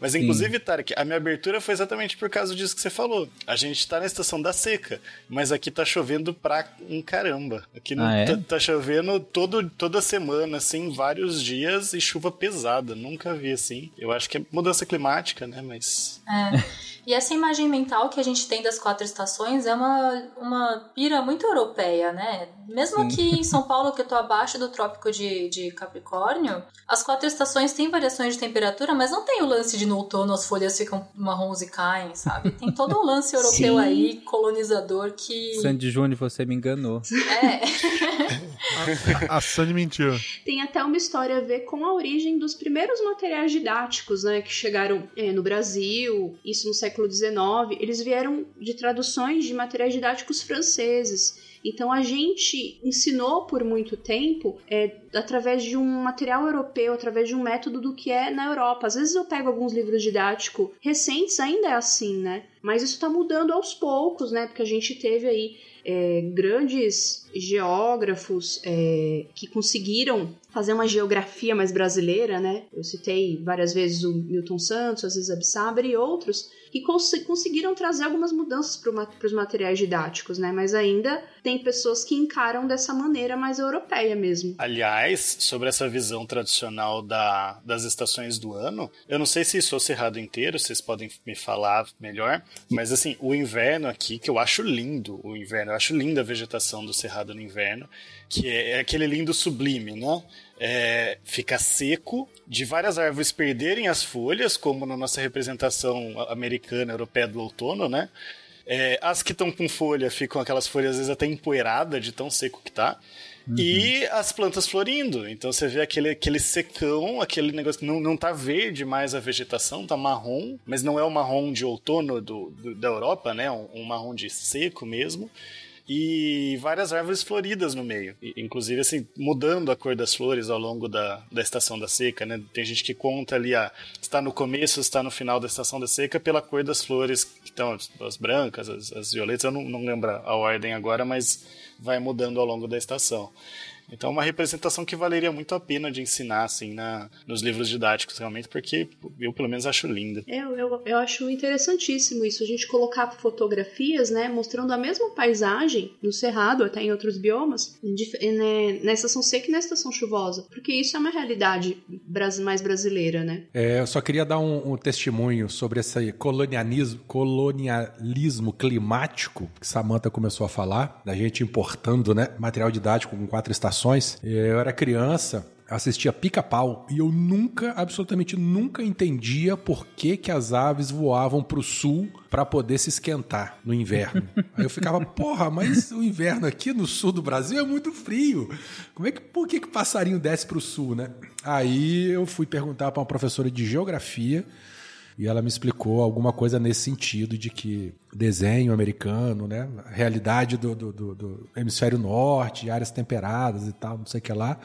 Mas inclusive, Tarek, a minha abertura foi exatamente por causa disso que você falou. A gente tá na estação da seca, mas aqui tá chovendo pra um caramba. Aqui ah, é? tá, tá, chovendo todo, toda semana, assim, vários dias e chuva pesada. Nunca vi assim. Eu acho que é mudança climática, né? Mas. É. [LAUGHS] E essa imagem mental que a gente tem das quatro estações é uma, uma pira muito europeia, né? Mesmo Sim. aqui em São Paulo, que eu tô abaixo do trópico de, de Capricórnio, as quatro estações têm variações de temperatura, mas não tem o lance de no outono as folhas ficam marrons e caem, sabe? Tem todo um lance [LAUGHS] europeu Sim. aí, colonizador, que. Sandy Júnior, você me enganou. É. [LAUGHS] a, a Sandy mentiu. Tem até uma história a ver com a origem dos primeiros materiais didáticos, né? Que chegaram é, no Brasil, isso no século XIX. Eles vieram de traduções de materiais didáticos franceses. Então a gente ensinou por muito tempo é, através de um material europeu, através de um método do que é na Europa. Às vezes eu pego alguns livros didáticos recentes, ainda é assim, né? Mas isso está mudando aos poucos, né? Porque a gente teve aí é, grandes geógrafos é, que conseguiram fazer uma geografia mais brasileira, né? Eu citei várias vezes o Milton Santos, às vezes Absaber e outros que cons conseguiram trazer algumas mudanças para os materiais didáticos, né? Mas ainda tem pessoas que encaram dessa maneira mais europeia mesmo. Aliás, sobre essa visão tradicional da, das estações do ano, eu não sei se isso é o Cerrado inteiro, vocês podem me falar melhor, mas assim, o inverno aqui, que eu acho lindo, o inverno, eu acho linda a vegetação do Cerrado no inverno, que é, é aquele lindo sublime, né? É, fica seco, de várias árvores perderem as folhas, como na nossa representação americana, europeia do outono, né? É, as que estão com folha ficam aquelas folhas às vezes até empoeiradas de tão seco que tá. Uhum. E as plantas florindo. Então você vê aquele, aquele secão, aquele negócio que não, não tá verde mais a vegetação, tá marrom, mas não é o marrom de outono do, do da Europa, né? Um, um marrom de seco mesmo e várias árvores floridas no meio. E, inclusive, assim, mudando a cor das flores ao longo da, da estação da seca, né? Tem gente que conta ali, ah, está no começo, está no final da estação da seca pela cor das flores, que estão as, as brancas, as, as, violetas, eu não, não lembro a ordem agora, mas vai mudando ao longo da estação. Então, é uma representação que valeria muito a pena de ensinar, assim, na, nos livros didáticos, realmente, porque eu, pelo menos, acho linda. Eu, eu, eu acho interessantíssimo isso, a gente colocar fotografias, né, mostrando a mesma paisagem no Cerrado, até em outros biomas, né, na estação seca e na estação chuvosa, porque isso é uma realidade mais brasileira, né? É, eu só queria dar um, um testemunho sobre esse colonialismo, colonialismo climático que Samantha começou a falar, da gente importando, né, material didático com quatro estações. Eu era criança assistia Pica-Pau e eu nunca, absolutamente nunca entendia por que, que as aves voavam pro sul para poder se esquentar no inverno. [LAUGHS] Aí eu ficava, porra, mas o inverno aqui no sul do Brasil é muito frio. Como é que por que que o passarinho desce pro sul, né? Aí eu fui perguntar para uma professora de geografia e ela me explicou alguma coisa nesse sentido de que desenho americano, né, realidade do, do, do, do hemisfério norte, áreas temperadas e tal, não sei o que lá.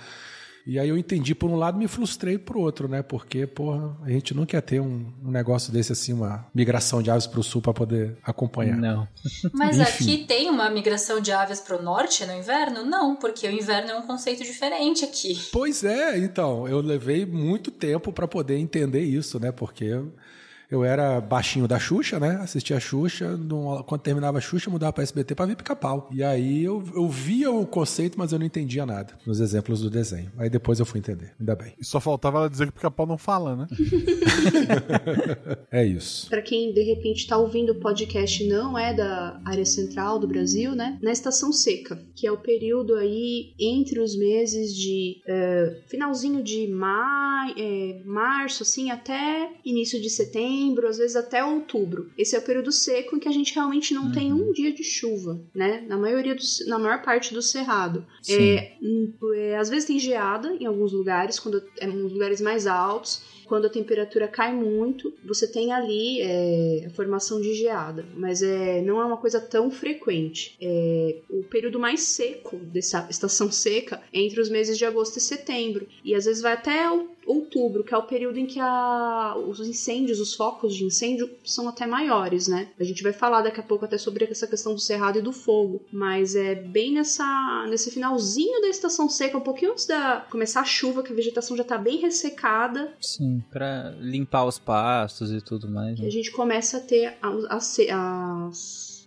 E aí eu entendi por um lado me frustrei por outro, né? Porque, porra, a gente não quer ter um, um negócio desse assim, uma migração de aves para o sul para poder acompanhar. Não. Mas Enfim. aqui tem uma migração de aves para o norte no inverno? Não, porque o inverno é um conceito diferente aqui. Pois é, então, eu levei muito tempo para poder entender isso, né? Porque eu, era baixinho da Xuxa, né? Assistia a Xuxa, num- quando terminava a Xuxa, mudava para SBT para ver pica-pau. E aí eu, eu via o conceito, mas eu não entendia nada nos exemplos do desenho. Aí depois eu fui entender, ainda bem. E só faltava ela dizer que pica-pau não fala, né? [LAUGHS] É isso. Pra quem de repente tá ouvindo o podcast e não é da área central do Brasil, né? Na estação seca, que é o período aí entre os meses de eh, finalzinho de maio, março, assim, até início de setembro, às vezes até outubro. Esse é o período seco em que a gente realmente não tem um dia de chuva, né? Na maioria dos, na maior parte do cerrado. É, hum, é, às vezes tem geada em alguns lugares, quando é nos lugares mais altos quando a temperatura cai muito, você tem ali é, a formação de geada, mas é, não é uma coisa tão frequente. É, o período mais seco dessa estação seca é entre os meses de agosto e setembro, e às vezes vai até o- outubro, que é o período em que a- os incêndios, os focos de incêndio são até maiores, né? A gente vai falar daqui a pouco até sobre essa questão do cerrado e do fogo, mas é bem nessa nesse finalzinho da estação seca, um pouquinho antes da começar a chuva, que a vegetação já tá bem ressecada, Sim, pra limpar os pastos e tudo mais. né? a gente começa a ter as-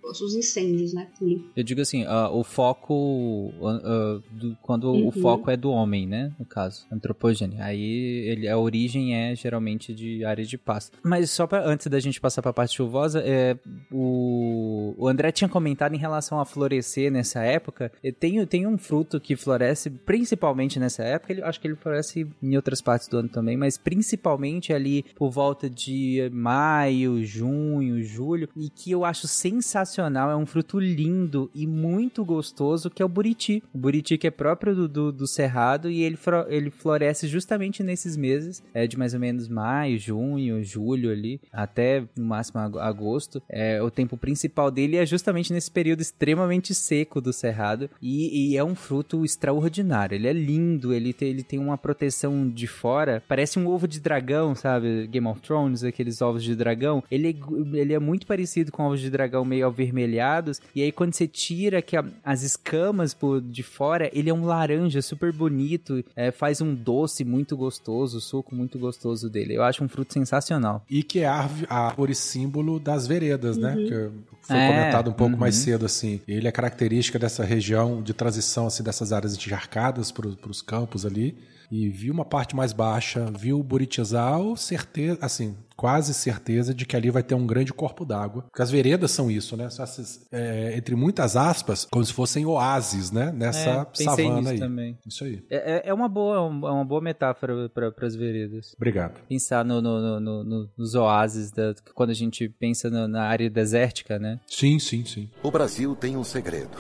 os incêndios, né? Eu digo assim, ah, o foco. ah, ah, do- quando Uhum. o foco é do homem, né? No caso, antropogênio. Aí ele, a origem é geralmente de área de pasto. Mas só pra, antes da gente passar pra parte chuvosa, é, o, o André tinha comentado em relação a florescer nessa época. Tem, tem um fruto que floresce principalmente nessa época. Ele, acho que ele floresce em outras partes do ano também, mas principalmente ali por volta de maio, junho, julho. E que eu acho sensacional. É um fruto lindo e muito gostoso, que é o buriti. O buriti que é próprio do, do, do cerrado e ele, ele floresce justamente nesses meses, é de mais ou menos maio, junho, julho ali, até no máximo ag- agosto. É, o tempo principal dele é justamente nesse período extremamente seco do cerrado e, e é um fruto extraordinário. Ele é lindo, ele tem, ele tem uma proteção de fora, parece um ovo de dragão, sabe? Game of Thrones, aqueles ovos de dragão. Ele é, ele é muito parecido com ovos de dragão meio avermelhados e aí quando você tira que a- as escamas por de fora, ele é um laranja super bonito, é, faz um doce muito gostoso, o suco muito gostoso dele. Eu acho um fruto sensacional. E que é a árvore, a árvore símbolo das veredas, né? Que foi É, comentado um pouco uhum. mais cedo, assim. Ele é característica dessa região de transição, assim, dessas áreas encharcadas para os campos ali. E viu uma parte mais baixa, viu o Buritizal, certeza, assim, quase certeza de que ali vai ter um grande corpo d'água. Porque as veredas são isso, né? São essas, é, entre muitas aspas, como se fossem oásis, né? Nessa É, pensei savana nisso aí. também. Isso aí. É, é- é uma boa, é uma boa metáfora para as veredas. Obrigado. Pensar no, no- no- no- no- nos oásis, da, quando a gente pensa na, na área desértica, né? Sim, sim, sim. O Brasil tem um segredo.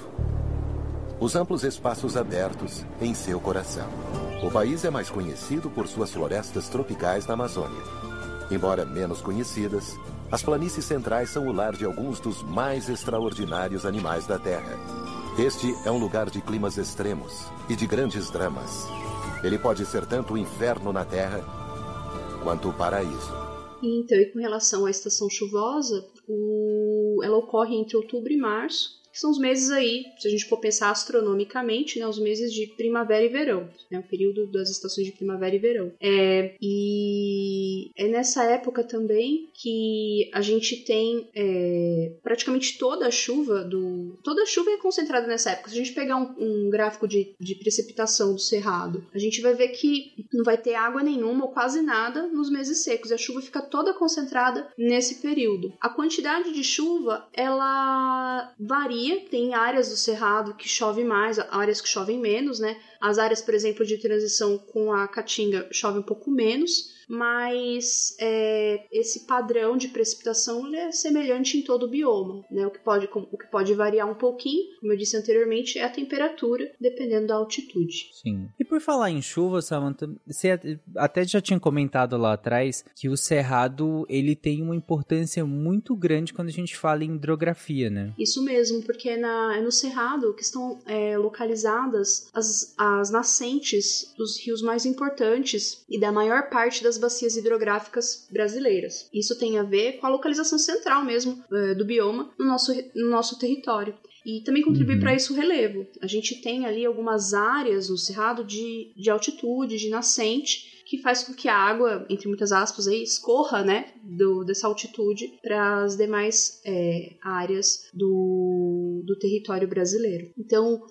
Os amplos espaços abertos em seu coração. O país é mais conhecido por suas florestas tropicais na Amazônia. Embora menos conhecidas, as planícies centrais são o lar de alguns dos mais extraordinários animais da Terra. Este é um lugar de climas extremos e de grandes dramas. Ele pode ser tanto o inferno na Terra quanto o paraíso. Então, e com relação à estação chuvosa, o- ela ocorre entre outubro e março, que são os meses aí, se a gente for pensar astronomicamente, né, os meses de primavera e verão, né, o período das estações de primavera e verão. É, e é nessa época também que a gente tem é, praticamente toda a chuva do. Toda a chuva é concentrada nessa época. Se a gente pegar um, um gráfico de, de precipitação do cerrado, a gente vai ver que não vai ter água nenhuma ou quase nada nos meses secos. E a chuva fica toda concentrada nesse período. A quantidade de chuva, ela varia. Tem áreas do cerrado que chove mais, áreas que chovem menos, né? As áreas, por exemplo, de transição com a caatinga chove um pouco menos, mas é, esse padrão de precipitação é semelhante em todo o bioma. Né? O, que pode, o que pode variar um pouquinho, como eu disse anteriormente, é a temperatura, dependendo da altitude. Sim. E por falar em chuva, Samantha, você até já tinha comentado lá atrás que o cerrado ele tem uma importância muito grande quando a gente fala em hidrografia, né? Isso mesmo, porque é, na, é no cerrado que estão é, localizadas as, as nascentes dos rios mais importantes e da maior parte das bacias hidrográficas brasileiras. Isso tem a ver com a localização central mesmo uh, do bioma no nosso, no nosso território. E também contribui uhum. para isso o relevo. A gente tem ali algumas áreas no cerrado de, de altitude, de nascente, que faz com que a água, entre muitas aspas, aí, escorra, né, do, dessa altitude para as demais é, áreas do, do território brasileiro. Então,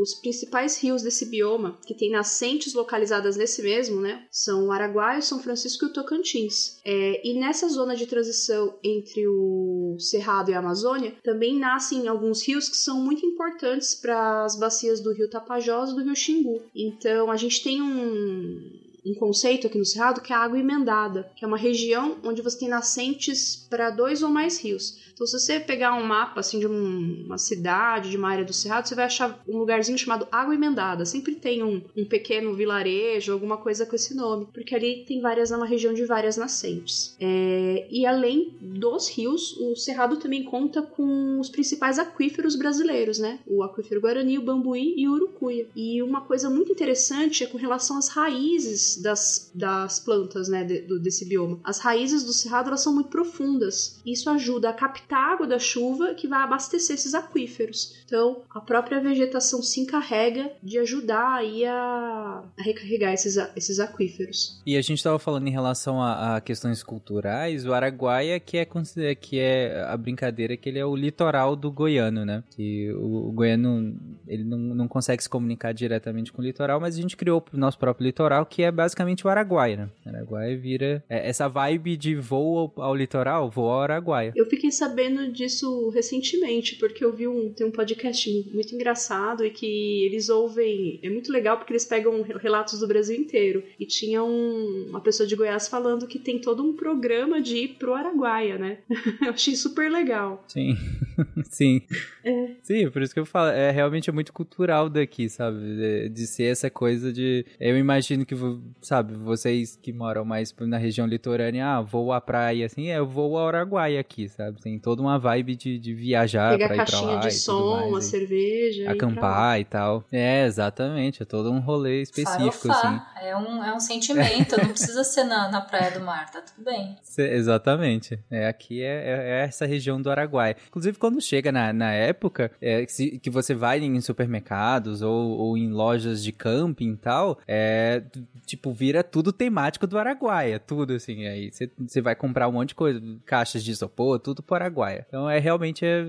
os principais rios desse bioma, que tem nascentes localizadas nesse mesmo, né, são o Araguaia, São Francisco e o Tocantins. É, e nessa zona de transição entre o Cerrado e a Amazônia, também nascem alguns rios que são muito importantes para as bacias do rio Tapajós e do rio Xingu. Então, a gente tem um um conceito aqui no Cerrado que é a água emendada, que é uma região onde você tem nascentes para dois ou mais rios. Então, se você pegar um mapa assim de um, uma cidade, de uma área do Cerrado, você vai achar um lugarzinho chamado Água Emendada. Sempre tem um, um pequeno vilarejo, alguma coisa com esse nome, porque ali tem várias, é uma região de várias nascentes. É, e além dos rios, o Cerrado também conta com os principais aquíferos brasileiros, né? O aquífero Guarani, o Bambuí e o Urucuia. E uma coisa muito interessante é com relação às raízes das, das plantas, né, de, do, desse bioma. As raízes do Cerrado elas são muito profundas. Isso ajuda a captar água da chuva que vai abastecer esses aquíferos. Então, a própria vegetação se encarrega de ajudar aí a, a recarregar esses, esses aquíferos. E a gente estava falando em relação a, a, questões culturais, o Araguaia que é, que é a brincadeira que ele é o litoral do goiano, né? Que o, o goiano ele não, não consegue se comunicar diretamente com o litoral, mas a gente criou o nosso próprio litoral, que é basicamente o Araguaia, né? O Araguaia vira é, essa vibe de voo ao, ao litoral, voo ao Araguaia. Eu fiquei sabendo disso recentemente, porque eu vi um, tem um podcast muito engraçado e que eles ouvem. É muito legal porque eles pegam relatos do Brasil inteiro. E tinha um, uma pessoa de Goiás falando que tem todo um programa de ir pro Araguaia, né? [LAUGHS] eu achei super legal. Sim, [LAUGHS] sim. É. Sim, por isso que eu falo, é realmente é muito cultural daqui, sabe? De, de ser essa coisa de. Eu imagino que, sabe, vocês que moram mais na região litorânea, ah, vou à praia assim, é, eu vou ao Araguaia aqui, sabe? Tem toda uma vibe de, de viajar Pegar pra ir pra lá. de som, mais, uma e cerveja. Acampar e tal. É, exatamente. É todo um rolê específico, assim. É um, é um sentimento, não precisa ser na, na praia do mar, tá tudo bem. [LAUGHS] exatamente. É, aqui é, é, é, essa região do Araguaia. Inclusive, quando chega na, na época é, que, que você vai em supermercados ou, ou em lojas de camping e tal, é, tipo, vira tudo temático do Araguaia, tudo assim. Aí você vai comprar um monte de coisa, caixas de isopor, tudo pro Araguaia. Araguaia. Então é realmente é,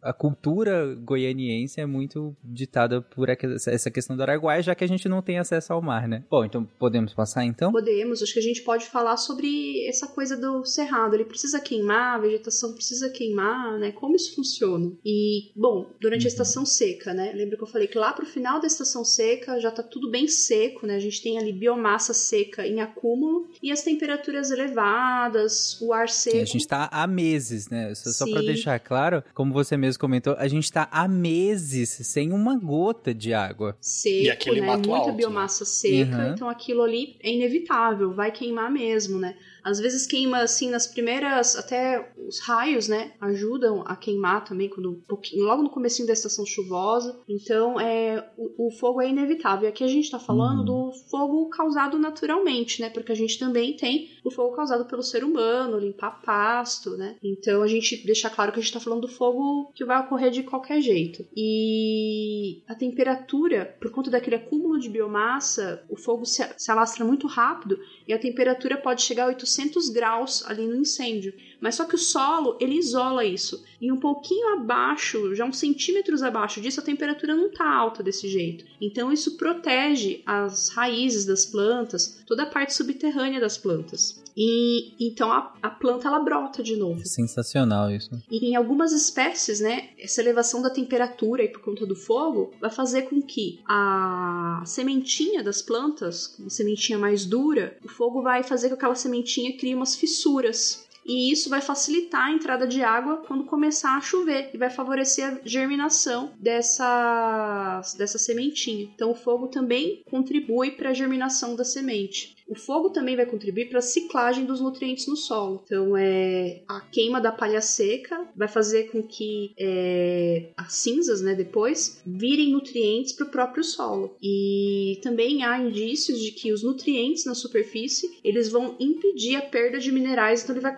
a cultura goianiense é muito ditada por essa questão do Araguaia, já que a gente não tem acesso ao mar, né? Bom, então podemos passar então? Podemos, acho que a gente pode falar sobre essa coisa do cerrado. Ele precisa queimar, a vegetação precisa queimar, né? Como isso funciona? E, bom, durante a uhum. estação seca, né? Lembra que eu falei que lá pro final da estação seca já tá tudo bem seco, né? A gente tem ali biomassa seca em acúmulo e as temperaturas elevadas, o ar seco. a gente tá há meses, né? Só, só para deixar claro, como você mesmo comentou, a gente tá há meses sem uma gota de água. Seco, e aquele né? Muita alto, né? biomassa né? seca, uhum. então aquilo ali é inevitável, vai queimar mesmo, né? Às vezes queima assim nas primeiras, até os raios, né, ajudam a queimar também quando logo no comecinho da estação chuvosa. Então, é o, o fogo é inevitável. E aqui a gente está falando uhum. do fogo causado naturalmente, né? Porque a gente também tem o fogo causado pelo ser humano, limpar pasto, né? Então a gente deixa claro que a gente está falando do fogo que vai ocorrer de qualquer jeito. E a temperatura, por conta daquele acúmulo de biomassa, o fogo se, se alastra muito rápido e a temperatura pode chegar a 800 800 graus ali no incêndio. Mas só que o solo, ele isola isso. E um pouquinho abaixo, já uns centímetros abaixo disso, a temperatura não tá alta desse jeito. Então isso protege as raízes das plantas, toda a parte subterrânea das plantas. E então a, a planta ela brota de novo. Sensacional isso. E em algumas espécies, né, essa elevação da temperatura e por conta do fogo vai fazer com que a sementinha das plantas, uma sementinha mais dura, o fogo vai fazer com que aquela sementinha crie umas fissuras e isso vai facilitar a entrada de água quando começar a chover e vai favorecer a germinação dessa, dessa sementinha. Então, o fogo também contribui para a germinação da semente. O fogo também vai contribuir para a ciclagem dos nutrientes no solo. Então, é, a queima da palha seca vai fazer com que é, as cinzas, né, depois, virem nutrientes para o próprio solo. E também há indícios de que os nutrientes na superfície eles vão impedir a perda de minerais, então ele vai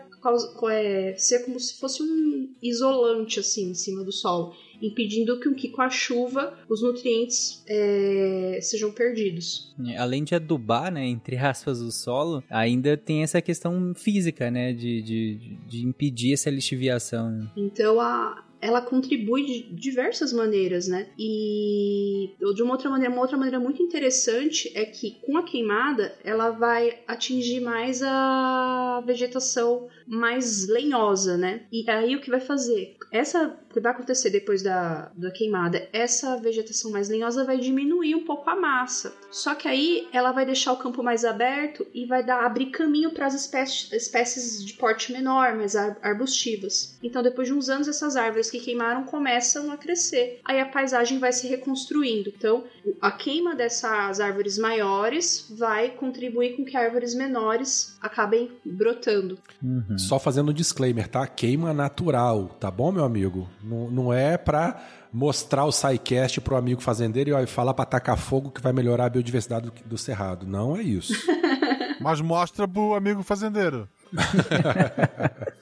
é, ser como se fosse um isolante assim em cima do solo impedindo que, que com a chuva os nutrientes é, sejam perdidos. É, além de adubar, né, entre aspas, o solo, ainda tem essa questão física, né, de, de, de impedir essa lixiviação. Né? Então a, ela contribui de diversas maneiras, né? E de uma outra maneira, uma outra maneira muito interessante é que com a queimada ela vai atingir mais a vegetação mais lenhosa, né? E aí o que vai fazer? Essa que vai acontecer depois da, da queimada, essa vegetação mais lenhosa vai diminuir um pouco a massa. Só que aí ela vai deixar o campo mais aberto e vai dar abrir caminho para as espécies, espécies de porte menor, mais arbustivas. Então, depois de uns anos, essas árvores que queimaram começam a crescer. Aí a paisagem vai se reconstruindo. Então, a queima dessas árvores maiores vai contribuir com que árvores menores acabem brotando. Uhum. Só fazendo um disclaimer, tá? Queima natural, tá bom, meu amigo? Não, não é pra mostrar o SciCast pro amigo fazendeiro e falar pra tacar fogo que vai melhorar a biodiversidade do, do cerrado. Não é isso. [LAUGHS] Mas mostra pro amigo fazendeiro. [LAUGHS]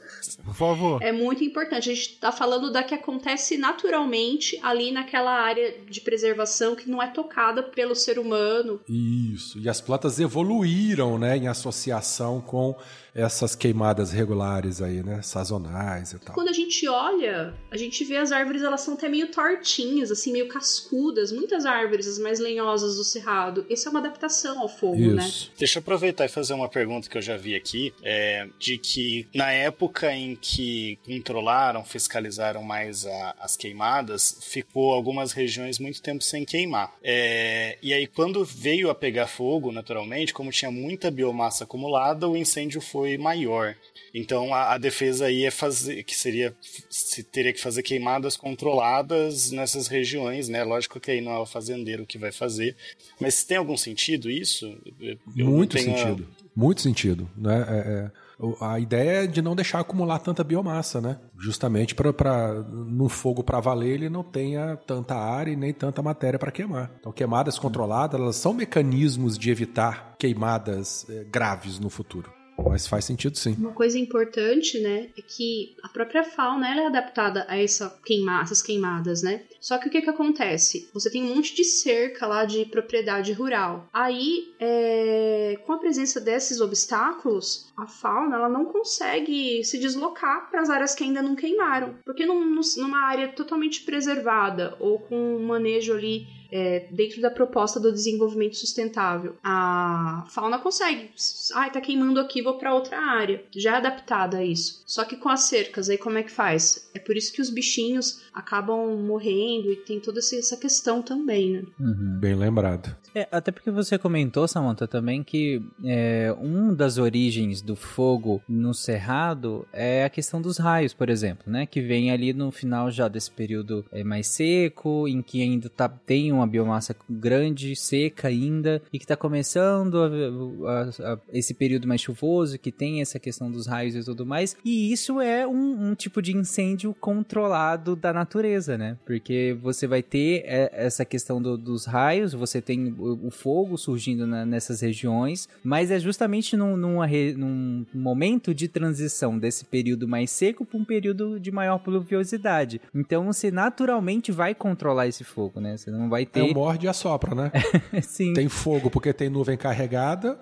Por favor. É muito importante. A gente está falando da que acontece naturalmente ali naquela área de preservação que não é tocada pelo ser humano. Isso. E as plantas evoluíram, né, em associação com essas queimadas regulares aí, né? Sazonais e tal. Quando a gente olha, a gente vê as árvores, elas são até meio tortinhas, assim, meio cascudas. Muitas árvores, as mais lenhosas do cerrado. Isso é uma adaptação ao fogo, né? Isso. né? Deixa eu aproveitar e fazer uma pergunta que eu já vi aqui, é, de que na época em que controlaram, fiscalizaram mais a, as queimadas, ficou algumas regiões muito tempo sem queimar. É, e aí, quando veio a pegar fogo, naturalmente, como tinha muita biomassa acumulada, o incêndio foi foi maior. Então a, a, defesa aí é fazer que seria se teria que fazer queimadas controladas nessas regiões, né? Lógico que aí não é o fazendeiro que vai fazer, mas tem algum sentido isso? Eu Muito sentido. A... Muito sentido, né? É, é, a ideia é de não deixar acumular tanta biomassa, né? Justamente para no fogo para valer ele não tenha tanta área e nem tanta matéria para queimar. Então queimadas controladas elas são mecanismos de evitar queimadas é, graves no futuro. Mas faz sentido sim. Uma coisa importante, né, é que a própria fauna ela é adaptada a essa queima, essas queimadas, né? Só que o que que acontece? Você tem um monte de cerca lá de propriedade rural. Aí, é, com a presença desses obstáculos, a fauna ela não consegue se deslocar para as áreas que ainda não queimaram, porque num, numa área totalmente preservada ou com um manejo ali é, dentro da proposta do desenvolvimento sustentável. A fauna consegue. Ai, ah, tá queimando aqui, vou para outra área. Já é adaptada a isso. Só que com as cercas, aí como é que faz? É por isso que os bichinhos acabam morrendo e tem toda essa questão também, né? Uhum. Bem lembrado. É, até porque você comentou, Samantha, também que é, uma das origens do fogo no cerrado é a questão dos raios, por exemplo, né? Que vem ali no final já desse período é, mais seco, em que ainda tá, tem uma biomassa grande, seca ainda, e que está começando a, a, a, esse período mais chuvoso, que tem essa questão dos raios e tudo mais. E isso é um, um tipo de incêndio controlado da natureza, né? Porque você vai ter é, essa questão do, dos raios, você tem o, o fogo surgindo na, nessas regiões, mas é justamente num, numa, num momento de transição desse período mais seco para um período de maior pluviosidade. Então você naturalmente vai controlar esse fogo, né? Você não vai ter. É o morde e assopra, né? [LAUGHS] Sim. Tem fogo porque tem nuvem carregada,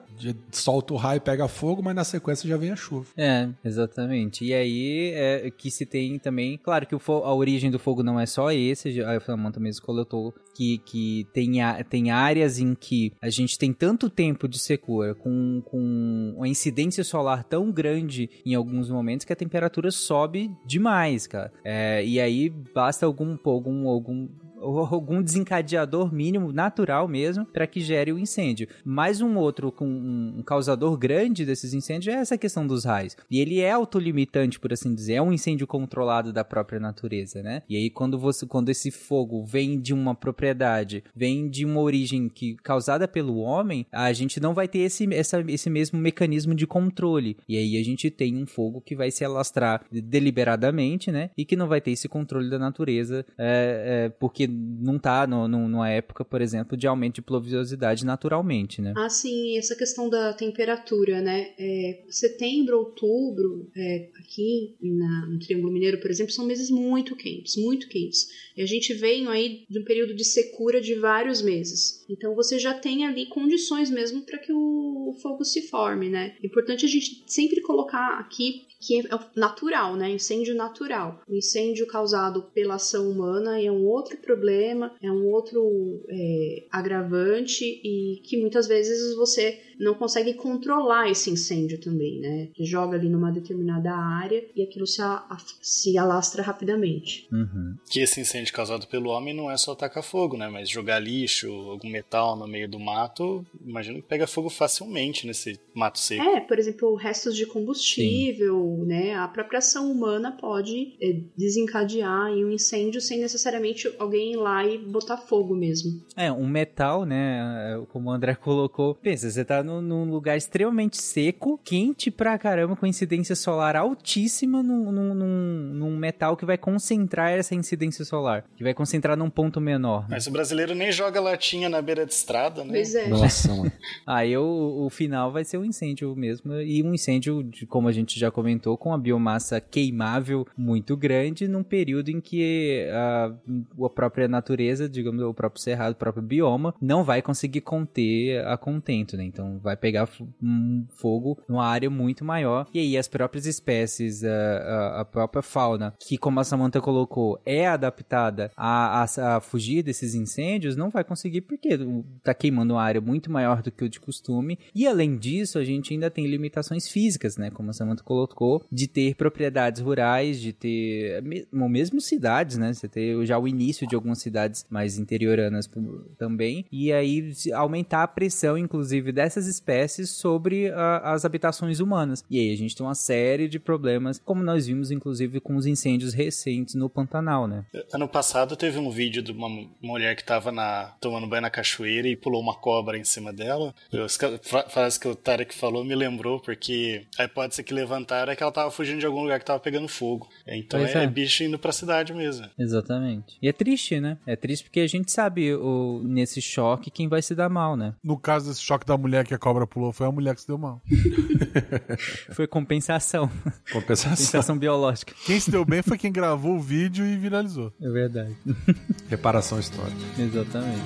solta o raio, pega fogo, mas na sequência já vem a chuva. É, exatamente. E aí é que se tem também, claro que o a origem do fogo não é só esse, a Samantha mesmo coletou que, que tem, tem áreas em que a gente tem tanto tempo de secura, com, com uma incidência solar tão grande em alguns momentos que a temperatura sobe demais, cara. É, e aí basta algum, algum, algum algum desencadeador mínimo, natural mesmo, para que gere o incêndio. Mais um outro com um causador grande desses incêndios é essa questão dos raios. E ele é autolimitante, por assim dizer, é um incêndio controlado da própria natureza, né? E aí quando você quando esse fogo vem de uma propriedade, vem de uma origem que causada pelo homem, a gente não vai ter esse, essa, esse mesmo mecanismo de controle. E aí a gente tem um fogo que vai se alastrar deliberadamente, né? E que não vai ter esse controle da natureza, é, é, porque não tá no, numa época, por exemplo, de aumento de pluviosidade naturalmente, né? Ah, sim, essa questão da temperatura, né? É, setembro, outubro, é, aqui na, no Triângulo Mineiro, por exemplo, são meses muito quentes, muito quentes. E a gente vem aí de um período de secura de vários meses. Então você já tem ali condições mesmo para que o fogo se forme, né? É importante a gente sempre colocar aqui que é natural, né? Incêndio natural. O incêndio causado pela ação humana é um outro problema, é um outro é, agravante e que muitas vezes você não consegue controlar esse incêndio também, né? Que joga ali numa determinada área e aquilo se, a, se alastra rapidamente. Uhum. Que esse incêndio causado pelo homem não é só tacar fogo, né? Mas jogar lixo, algum metal no meio do mato, imagino que pega fogo facilmente nesse mato seco. É, por exemplo, restos de combustível, Sim. né? A própria ação humana pode é, desencadear em um incêndio sem necessariamente alguém ir lá e botar fogo mesmo. É, um metal, né? Como o André [LAUGHS] colocou. Pensa, você tá no, num lugar extremamente seco, quente pra caramba, com incidência solar altíssima num, num, num, num metal que vai concentrar essa incidência solar, que vai concentrar num ponto menor. Né? Mas o brasileiro nem joga latinha na beira de estrada, né? Pois é. Nossa, mano. [LAUGHS] Aí o, o final vai ser um incêndio mesmo, e um incêndio, de, como a gente já comentou, com a biomassa queimável muito grande, num período em que a, a própria natureza, digamos, o próprio cerrado, o próprio bioma, não vai conseguir conter a contento, né? Então vai pegar um fogo numa área muito maior. E aí as próprias espécies, a, a, própria fauna, que como a Samantha colocou, é adaptada a, a, a, fugir desses incêndios, não vai conseguir porque tá queimando uma área muito maior do que o de costume. E além disso, a gente ainda tem limitações físicas, né? Como a Samantha colocou, de ter propriedades rurais, de ter mesmo cidades, né? Você ter já o início de algumas cidades mais interioranas também. E aí aumentar a pressão, inclusive, dessas espécies sobre a, as habitações humanas. E aí a gente tem uma série de problemas, como nós vimos inclusive com os incêndios recentes no Pantanal, né? Ano passado teve um vídeo de uma mulher que estava na, tomando banho na cachoeira e pulou uma cobra em cima dela. A frase que o Tarek falou me lembrou, porque a hipótese que levantaram é que ela estava fugindo de algum lugar que estava pegando fogo. Então é, é, bicho indo pra cidade mesmo. Exatamente. E é triste, né? É triste porque a gente sabe o, nesse choque quem vai se dar mal, né? No caso desse choque da mulher que cobra pulou, foi a mulher que se deu mal. [LAUGHS] foi compensação. Compensação. Compensação biológica. Quem se deu bem foi quem gravou o vídeo e viralizou. É verdade. Reparação histórica. Exatamente.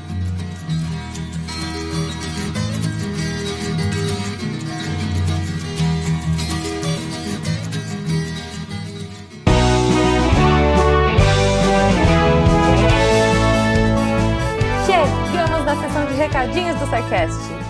Chegamos na sessão de recadinhos do SciCast.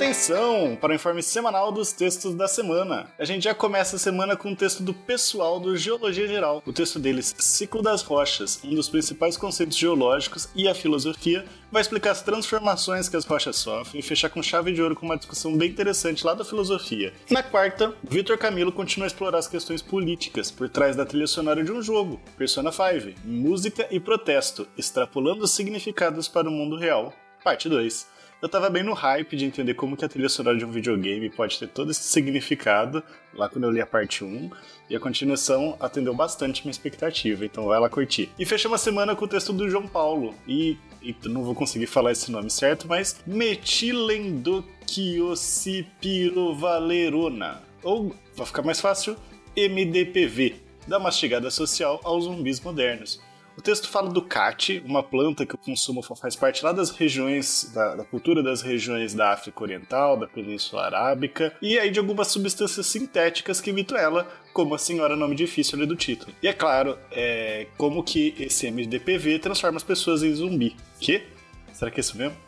Atenção para o informe semanal dos textos da semana. A gente já começa a semana com um texto do pessoal do Geologia Geral. O texto deles, Ciclo das Rochas, um dos principais conceitos geológicos e a filosofia, vai explicar as transformações que as rochas sofrem e fechar com chave de ouro com uma discussão bem interessante lá da filosofia. Na quarta, Vitor Camilo continua a explorar as questões políticas por trás da trilha sonora de um jogo, Persona 5, música e protesto, extrapolando os significados para o mundo real. Parte 2 eu tava bem no hype de entender como que a trilha sonora de um videogame pode ter todo esse significado, lá quando eu li a parte 1, e a continuação atendeu bastante minha expectativa, então vai lá curtir. E fechamos a semana com o texto do João Paulo, e, e não vou conseguir falar esse nome certo, mas metilendoquiocipirovalerona, ou, vai ficar mais fácil, MDPV, da mastigada social aos zumbis modernos. O texto fala do cat, uma planta que o consumo faz parte lá das regiões, da, da, cultura das regiões da África Oriental, da Península Arábica, e aí de algumas substâncias sintéticas que imitam ela, como a senhora nome difícil ali do título. E é claro, é, como que esse MDPV transforma as pessoas em zumbi. Que? Será que é isso mesmo?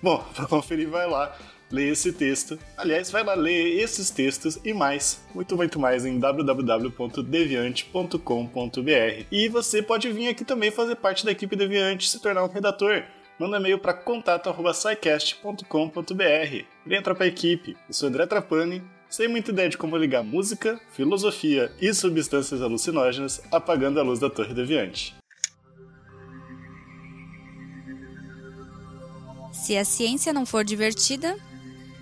Bom, [LAUGHS] para conferir, vai lá leia esse texto. Aliás, vai lá ler esses textos e mais, muito, muito mais em www.deviante.com.br. E você pode vir aqui também fazer parte da equipe Deviante, se tornar um redator. Manda e-mail para contato.sicast.com.br. Vem entrar para a equipe. Eu sou André Trapani, sem muita ideia de como ligar música, filosofia e substâncias alucinógenas apagando a luz da Torre Deviante. Se a ciência não for divertida,